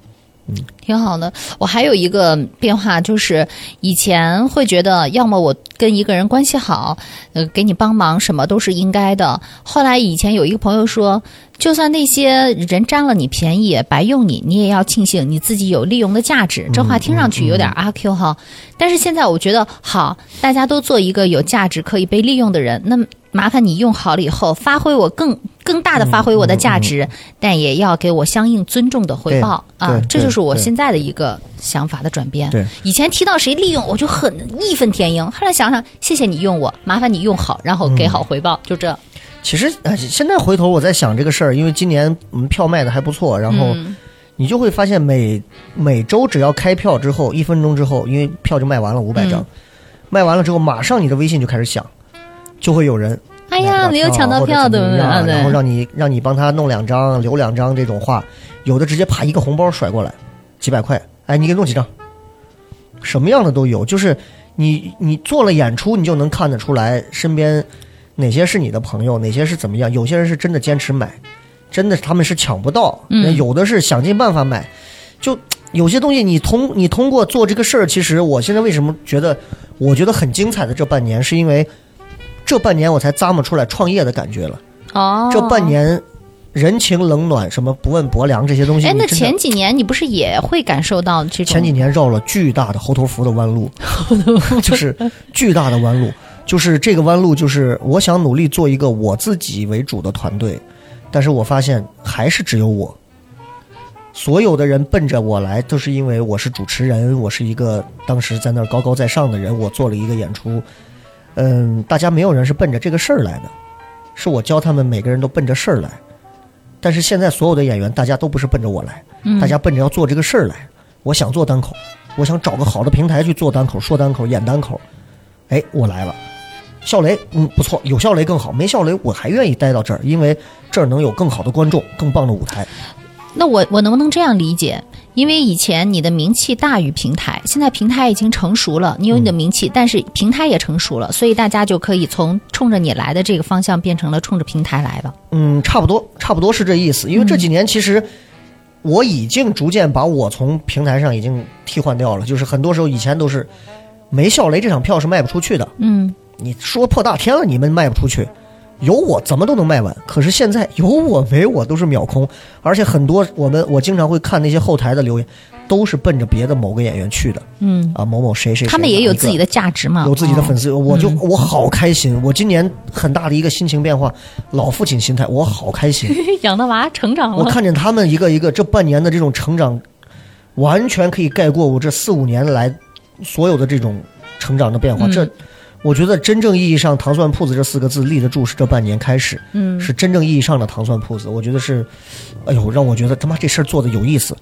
挺好的。我还有一个变化，就是以前会觉得，要么我跟一个人关系好，呃，给你帮忙什么都是应该的。后来以前有一个朋友说，就算那些人占了你便宜，白用你，你也要庆幸你自己有利用的价值。这话听上去有点阿 Q 哈，但是现在我觉得好，大家都做一个有价值、可以被利用的人。那麻烦你用好了以后，发挥我更更大的发挥我的价值，但也要给我相应尊重的回报啊！这就是我现在的一个想法的转变。对以前提到谁利用，我就很义愤填膺。后来想想，谢谢你用我，麻烦你用好，然后给好回报，就这。其实呃现在回头我在想这个事儿，因为今年我们票卖的还不错，然后嗯。你就会发现每每周只要开票之后，一分钟之后，因为票就卖完了五百张，嗯卖完了之后，马上你的微信就开始响，就会有人哎呀，没有抢到票怎么样然后，让你让你帮他弄两张、留两张这种话，有的直接啪一个红包甩过来，几百块，哎，你给弄几张，什么样的都有。就是你你做了演出，你就能看得出来身边哪些是你的朋友，哪些是怎么样。有些人是真的坚持买，真的他们是抢不到，嗯那有的是想尽办法买，就。有些东西你通你通过做这个事儿，其实我现在为什么觉得我觉得很精彩的这半年，是因为这半年我才咂摸出来创业的感觉了。哦，这半。年人情冷暖，什么不问薄凉这些东西，哎，那前几年你不是也会感受到这种？前几年绕了巨大的猴头福的弯路，[laughs] 就是巨大的弯路，就是这个弯路，就是我想努力做一个我自己为主的团队，但是我发现还是只有我。所有的人奔着我来，都是因为我是主持人，我是一个当时在那儿高高在上的人，我做了一个演出。嗯，大家没有人是奔着这个事儿来的，是我教他们每个人都奔着事儿来。但是现在所有的演员，大家都不是奔着我来，嗯大家奔着要做这个事儿来。我想做单口，我想找个好的平台去做单口、说单口、演单口。哎，我来了。笑雷，嗯，不错，有笑雷更好，没笑雷我还愿意待到这儿，因为这儿能有更好的观众、更棒的舞台。那我我能不能这样理解？因为以前你的名气大于平台，现在平台已经成熟了，你有你的名气，但是平台也成熟了，所以大家就可以从冲着你来的这个方向变成了冲着平台来了。嗯，差不多，差不多是这意思。因为这几年其实我已经逐渐把我从平台上已经替换掉了，就是很多时候以前都是没笑雷这场票是卖不出去的，嗯，你说破大天了，你们卖不出去，有我怎么都能卖完。可是现在有我没我都是秒空，而且很多我们我经常会看那些后台的留言，都是奔着别的某个演员去的。嗯，啊，某某谁谁谁，他们也有自己的价值嘛，有自己的粉丝。丝，我就嗯我好开心。我今年很大的一个心情变化，老父亲心态，我好开心。[laughs] 养的娃成长了，我看见他们一个一个这半年的这种成长，完全可以盖过我这四五年来所有的这种成长的变化。嗯这，我觉得真正意义上“糖蒜铺子”这四个字立得住，是这半年开始，嗯，是真正意义上的糖蒜铺子。我觉得是，哎呦，让我觉得他妈这事儿做的有意思，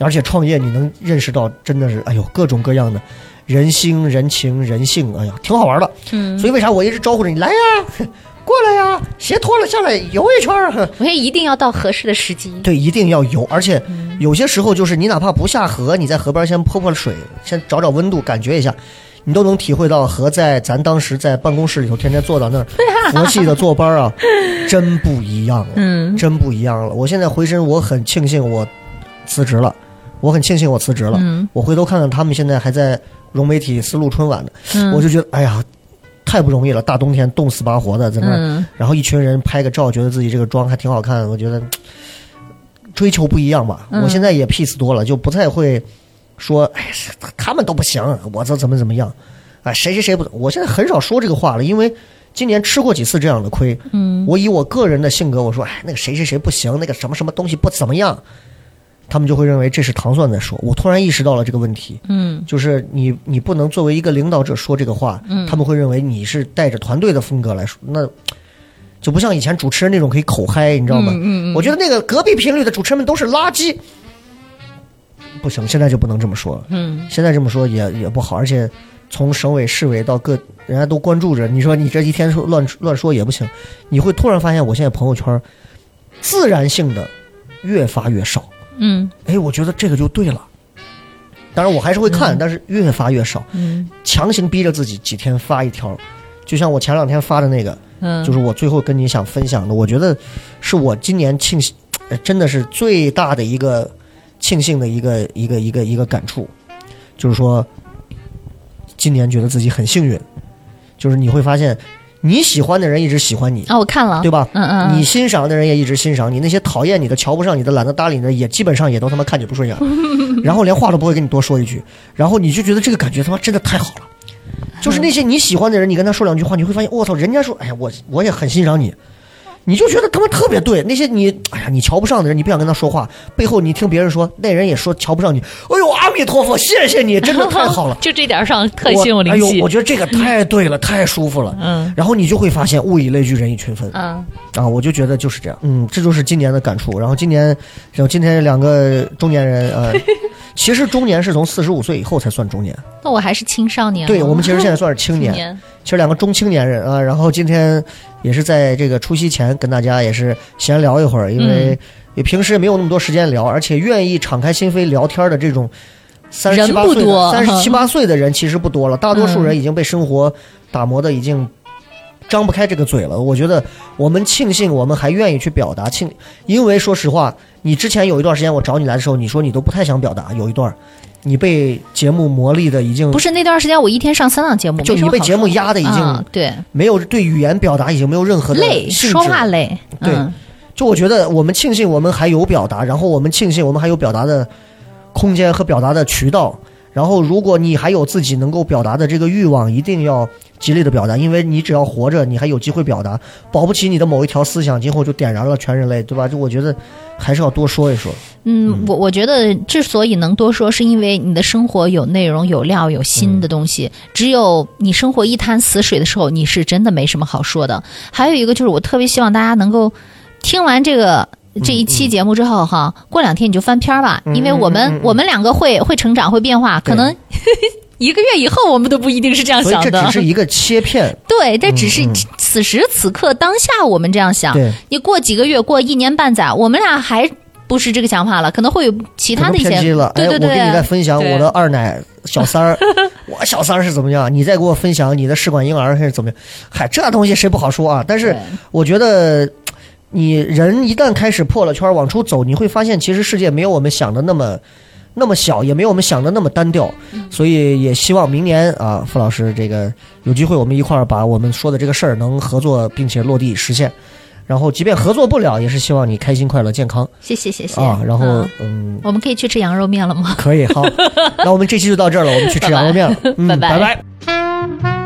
而且创业你能认识到，真的是哎呦各种各样的人心、人情、人性，哎呀，挺好玩的。嗯，所以为啥我一直招呼着你来呀，[laughs] 过来呀，鞋脱了下来游一圈儿。我也一定要到合适的时机。[laughs] 对，一定要游，而且有些时候就是你哪怕不下河，你在河边先泼泼水，先找找温度，感觉一下，你都能体会到和在咱当时在办公室里头天天坐到那儿 [laughs] 佛系的坐班啊，[laughs] 真不一样了，嗯真不一样了。我现在回身，我很庆幸我辞职了，我很庆幸我辞职了。嗯我回头看看他们现在还在融媒体丝路春晚呢，嗯，我就觉得哎呀。太不容易了，大冬天冻死巴活的，在那儿嗯然后一群人拍个照，觉得自己这个妆还挺好看，我觉得追求不一样吧。嗯我现在也 peace 多了，就不太会说，哎，他们都不行，我这怎么怎么样，哎，谁谁谁不，我现在很少说这个话了，因为今年吃过几次这样的亏。嗯我以我个人的性格，我说，哎，那个谁谁谁不行，那个什么什么东西不怎么样，他们就会认为这是糖蒜在说。我突然意识到了这个问题，嗯就是你你不能作为一个领导者说这个话，嗯他们会认为你是带着团队的风格来说，那就不像以前主持人那种可以口嗨，你知道吗？嗯嗯嗯我觉得那个隔壁频率的主持人们都是垃圾，不行，现在就不能这么说了。嗯现在这么说也也不好，而且从省委、市委到各，人家都关注着。你说你这一天说乱乱说也不行，你会突然发现，我现在朋友圈自然性的越发越少。嗯哎，我觉得这个就对了。当然我还是会看，但是越发越少。嗯强行逼着自己几天发一条，就像我前两天发的那个，嗯，就是我最后跟你想分享的，我觉得是我今年庆幸，呃真的是最大的一个庆幸的一个一个一个一个感触，就是说，今年觉得自己很幸运，就是你会发现，你喜欢的人一直喜欢你，啊，我看了，对吧？嗯嗯，嗯。你欣赏的人也一直欣赏你，那些讨厌你的、瞧不上你的、懒得搭理你的，也基本上也都他妈看你不顺眼，[laughs] 然后连话都不会跟你多说一句，然后你就觉得这个感觉他妈真的太好了。就是那些你喜欢的人，你跟他说两句话，你会发现，我操，人家说，哎呀，我我也很欣赏你，你就觉得他们特别对。那些你，哎呀，你瞧不上的人，你不想跟他说话，背后你听别人说，那人也说瞧不上你，哎呦，阿弥陀佛，谢谢你，真的太好了。[laughs] 就这点上特我心有灵犀哎呦，我。觉得这个太对了，太舒服了。嗯然后你就会发现，物以类聚，人以群分。嗯，啊，我就觉得就是这样，嗯，这就是今年的感触。然后今年，然后今天两个中年人，呃，其实中年是从四十五岁以后才算中年，那我还是青少年。对我们其实现在算是青年，[laughs] 青年，其实两个中青年人啊。然后今天也是在这个除夕前跟大家也是闲聊一会儿，因为嗯也平时也没有那么多时间聊，而且愿意敞开心扉聊天的这种三十七八岁的不多三十七八 [laughs] 岁的人其实不多了，大多数嗯人已经被生活打磨的已经。张不开这个嘴了，我觉得我们庆幸我们还愿意去表达，庆，因为说实话，你之前有一段时间我找你来的时候，你说你都不太想表达，有一段，你被节目磨砺的已经不是那段时间我一天上三档节目，就你被节目压的已经啊对没有对语言表达已经没有任何的累，说话累。对嗯就我觉得我们庆幸我们还有表达，然后我们庆幸我们还有表达的空间和表达的渠道。然后，如果你还有自己能够表达的这个欲望，一定要极力的表达，因为你只要活着，你还有机会表达，保不齐你的某一条思想今后就点燃了全人类，对吧？就我觉得还是要多说一说。嗯，我我觉得之所以能多说，是因为你的生活有内容、有料、有新的东西。只有你生活一潭死水的时候，你是真的没什么好说的。还有一个就是，我特别希望大家能够听完这个。这一期节目之后哈，过两天你就翻篇儿吧，因为我们、我们两个会会成长会变化，可能 [laughs] 一个月以后我们都不一定是这样所以这想的。只是一个切片，[laughs] 对，这只是嗯。嗯此时此刻当下我们这样想。对，你过几个月，过一年半载，我们俩还不是这个想法了，可能会有其他的一些。对对对，哎，我给你再分享对我的二奶小三儿，[laughs] 我小三儿是怎么样，你再给我分享你的试管婴儿是怎么样。嗨，这东西谁不好说啊？但是对。我觉得，你人一旦开始破了圈儿往出走，你会发现其实世界没有我们想的那么。那么小，也没有我们想的那么单调，嗯。所以也希望明年啊，傅老师这个有机会，我们一块儿把我们说的这个事儿能合作，并且落地实现。然后，即便合作不了，也是希望你开心、快乐、健康。谢谢谢谢。啊。然后嗯，嗯，我们可以去吃羊肉面了吗？可以，好，那我们这期就到这儿了，我们去吃羊肉面了，[laughs] 嗯，拜拜。拜拜